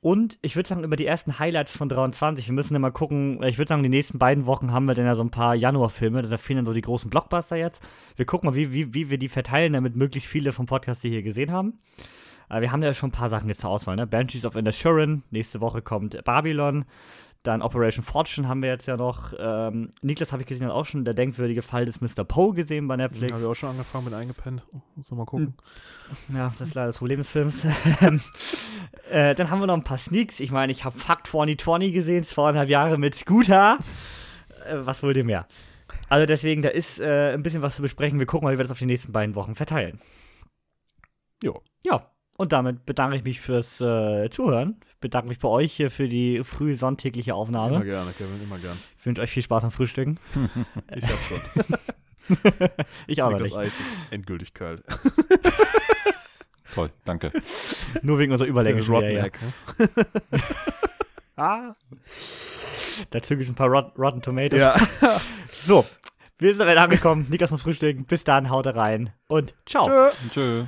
Und ich würde sagen, über die ersten Highlights von 23. Wir müssen ja mal gucken. Ich würde sagen, die nächsten beiden Wochen haben wir dann ja so ein paar Januarfilme. Da fehlen dann so die großen Blockbuster jetzt. Wir gucken mal, wie, wie, wie wir die verteilen, damit möglichst viele vom Podcast die hier gesehen haben. Äh, wir haben ja schon ein paar Sachen jetzt zur Auswahl. Ne? Banshees of Inisherin. Nächste Woche kommt Babylon. Dann Operation Fortune haben wir jetzt ja noch. Ähm, Niklas habe ich gesehen, hat auch schon der denkwürdige Fall des Mr. Poe gesehen bei Netflix. Habe ich auch schon angefangen mit eingepennt. Oh, Muss mal gucken. Ja, das ist leider das Problem des Films. äh, dann haben wir noch ein paar Sneaks. Ich meine, ich habe Fuck 2020 gesehen, zweieinhalb Jahre mit Scooter. Äh, was wohl dem mehr? Also deswegen, da ist äh, ein bisschen was zu besprechen. Wir gucken mal, wie wir das auf die nächsten beiden Wochen verteilen. Jo. Ja, und damit bedanke ich mich fürs äh, Zuhören. Ich bedanke mich bei euch hier für die früh sonntägliche Immer Aufnahme. gerne, Kevin, immer gern. Ich wünsche euch viel Spaß am Frühstücken. Ich hab schon. Ich auch noch das nicht. Eis ist endgültig kalt. Toll, danke. Nur wegen unserer Überlänge. Das ist wieder, ja. Rotten Egg, ne? Ah. Dazu gibt es ein paar Rot Rotten Tomatoes. Ja. So, wir sind am Ende angekommen. Niklas muss frühstücken. Bis dann, haut rein und ciao. Tschö. Tschö.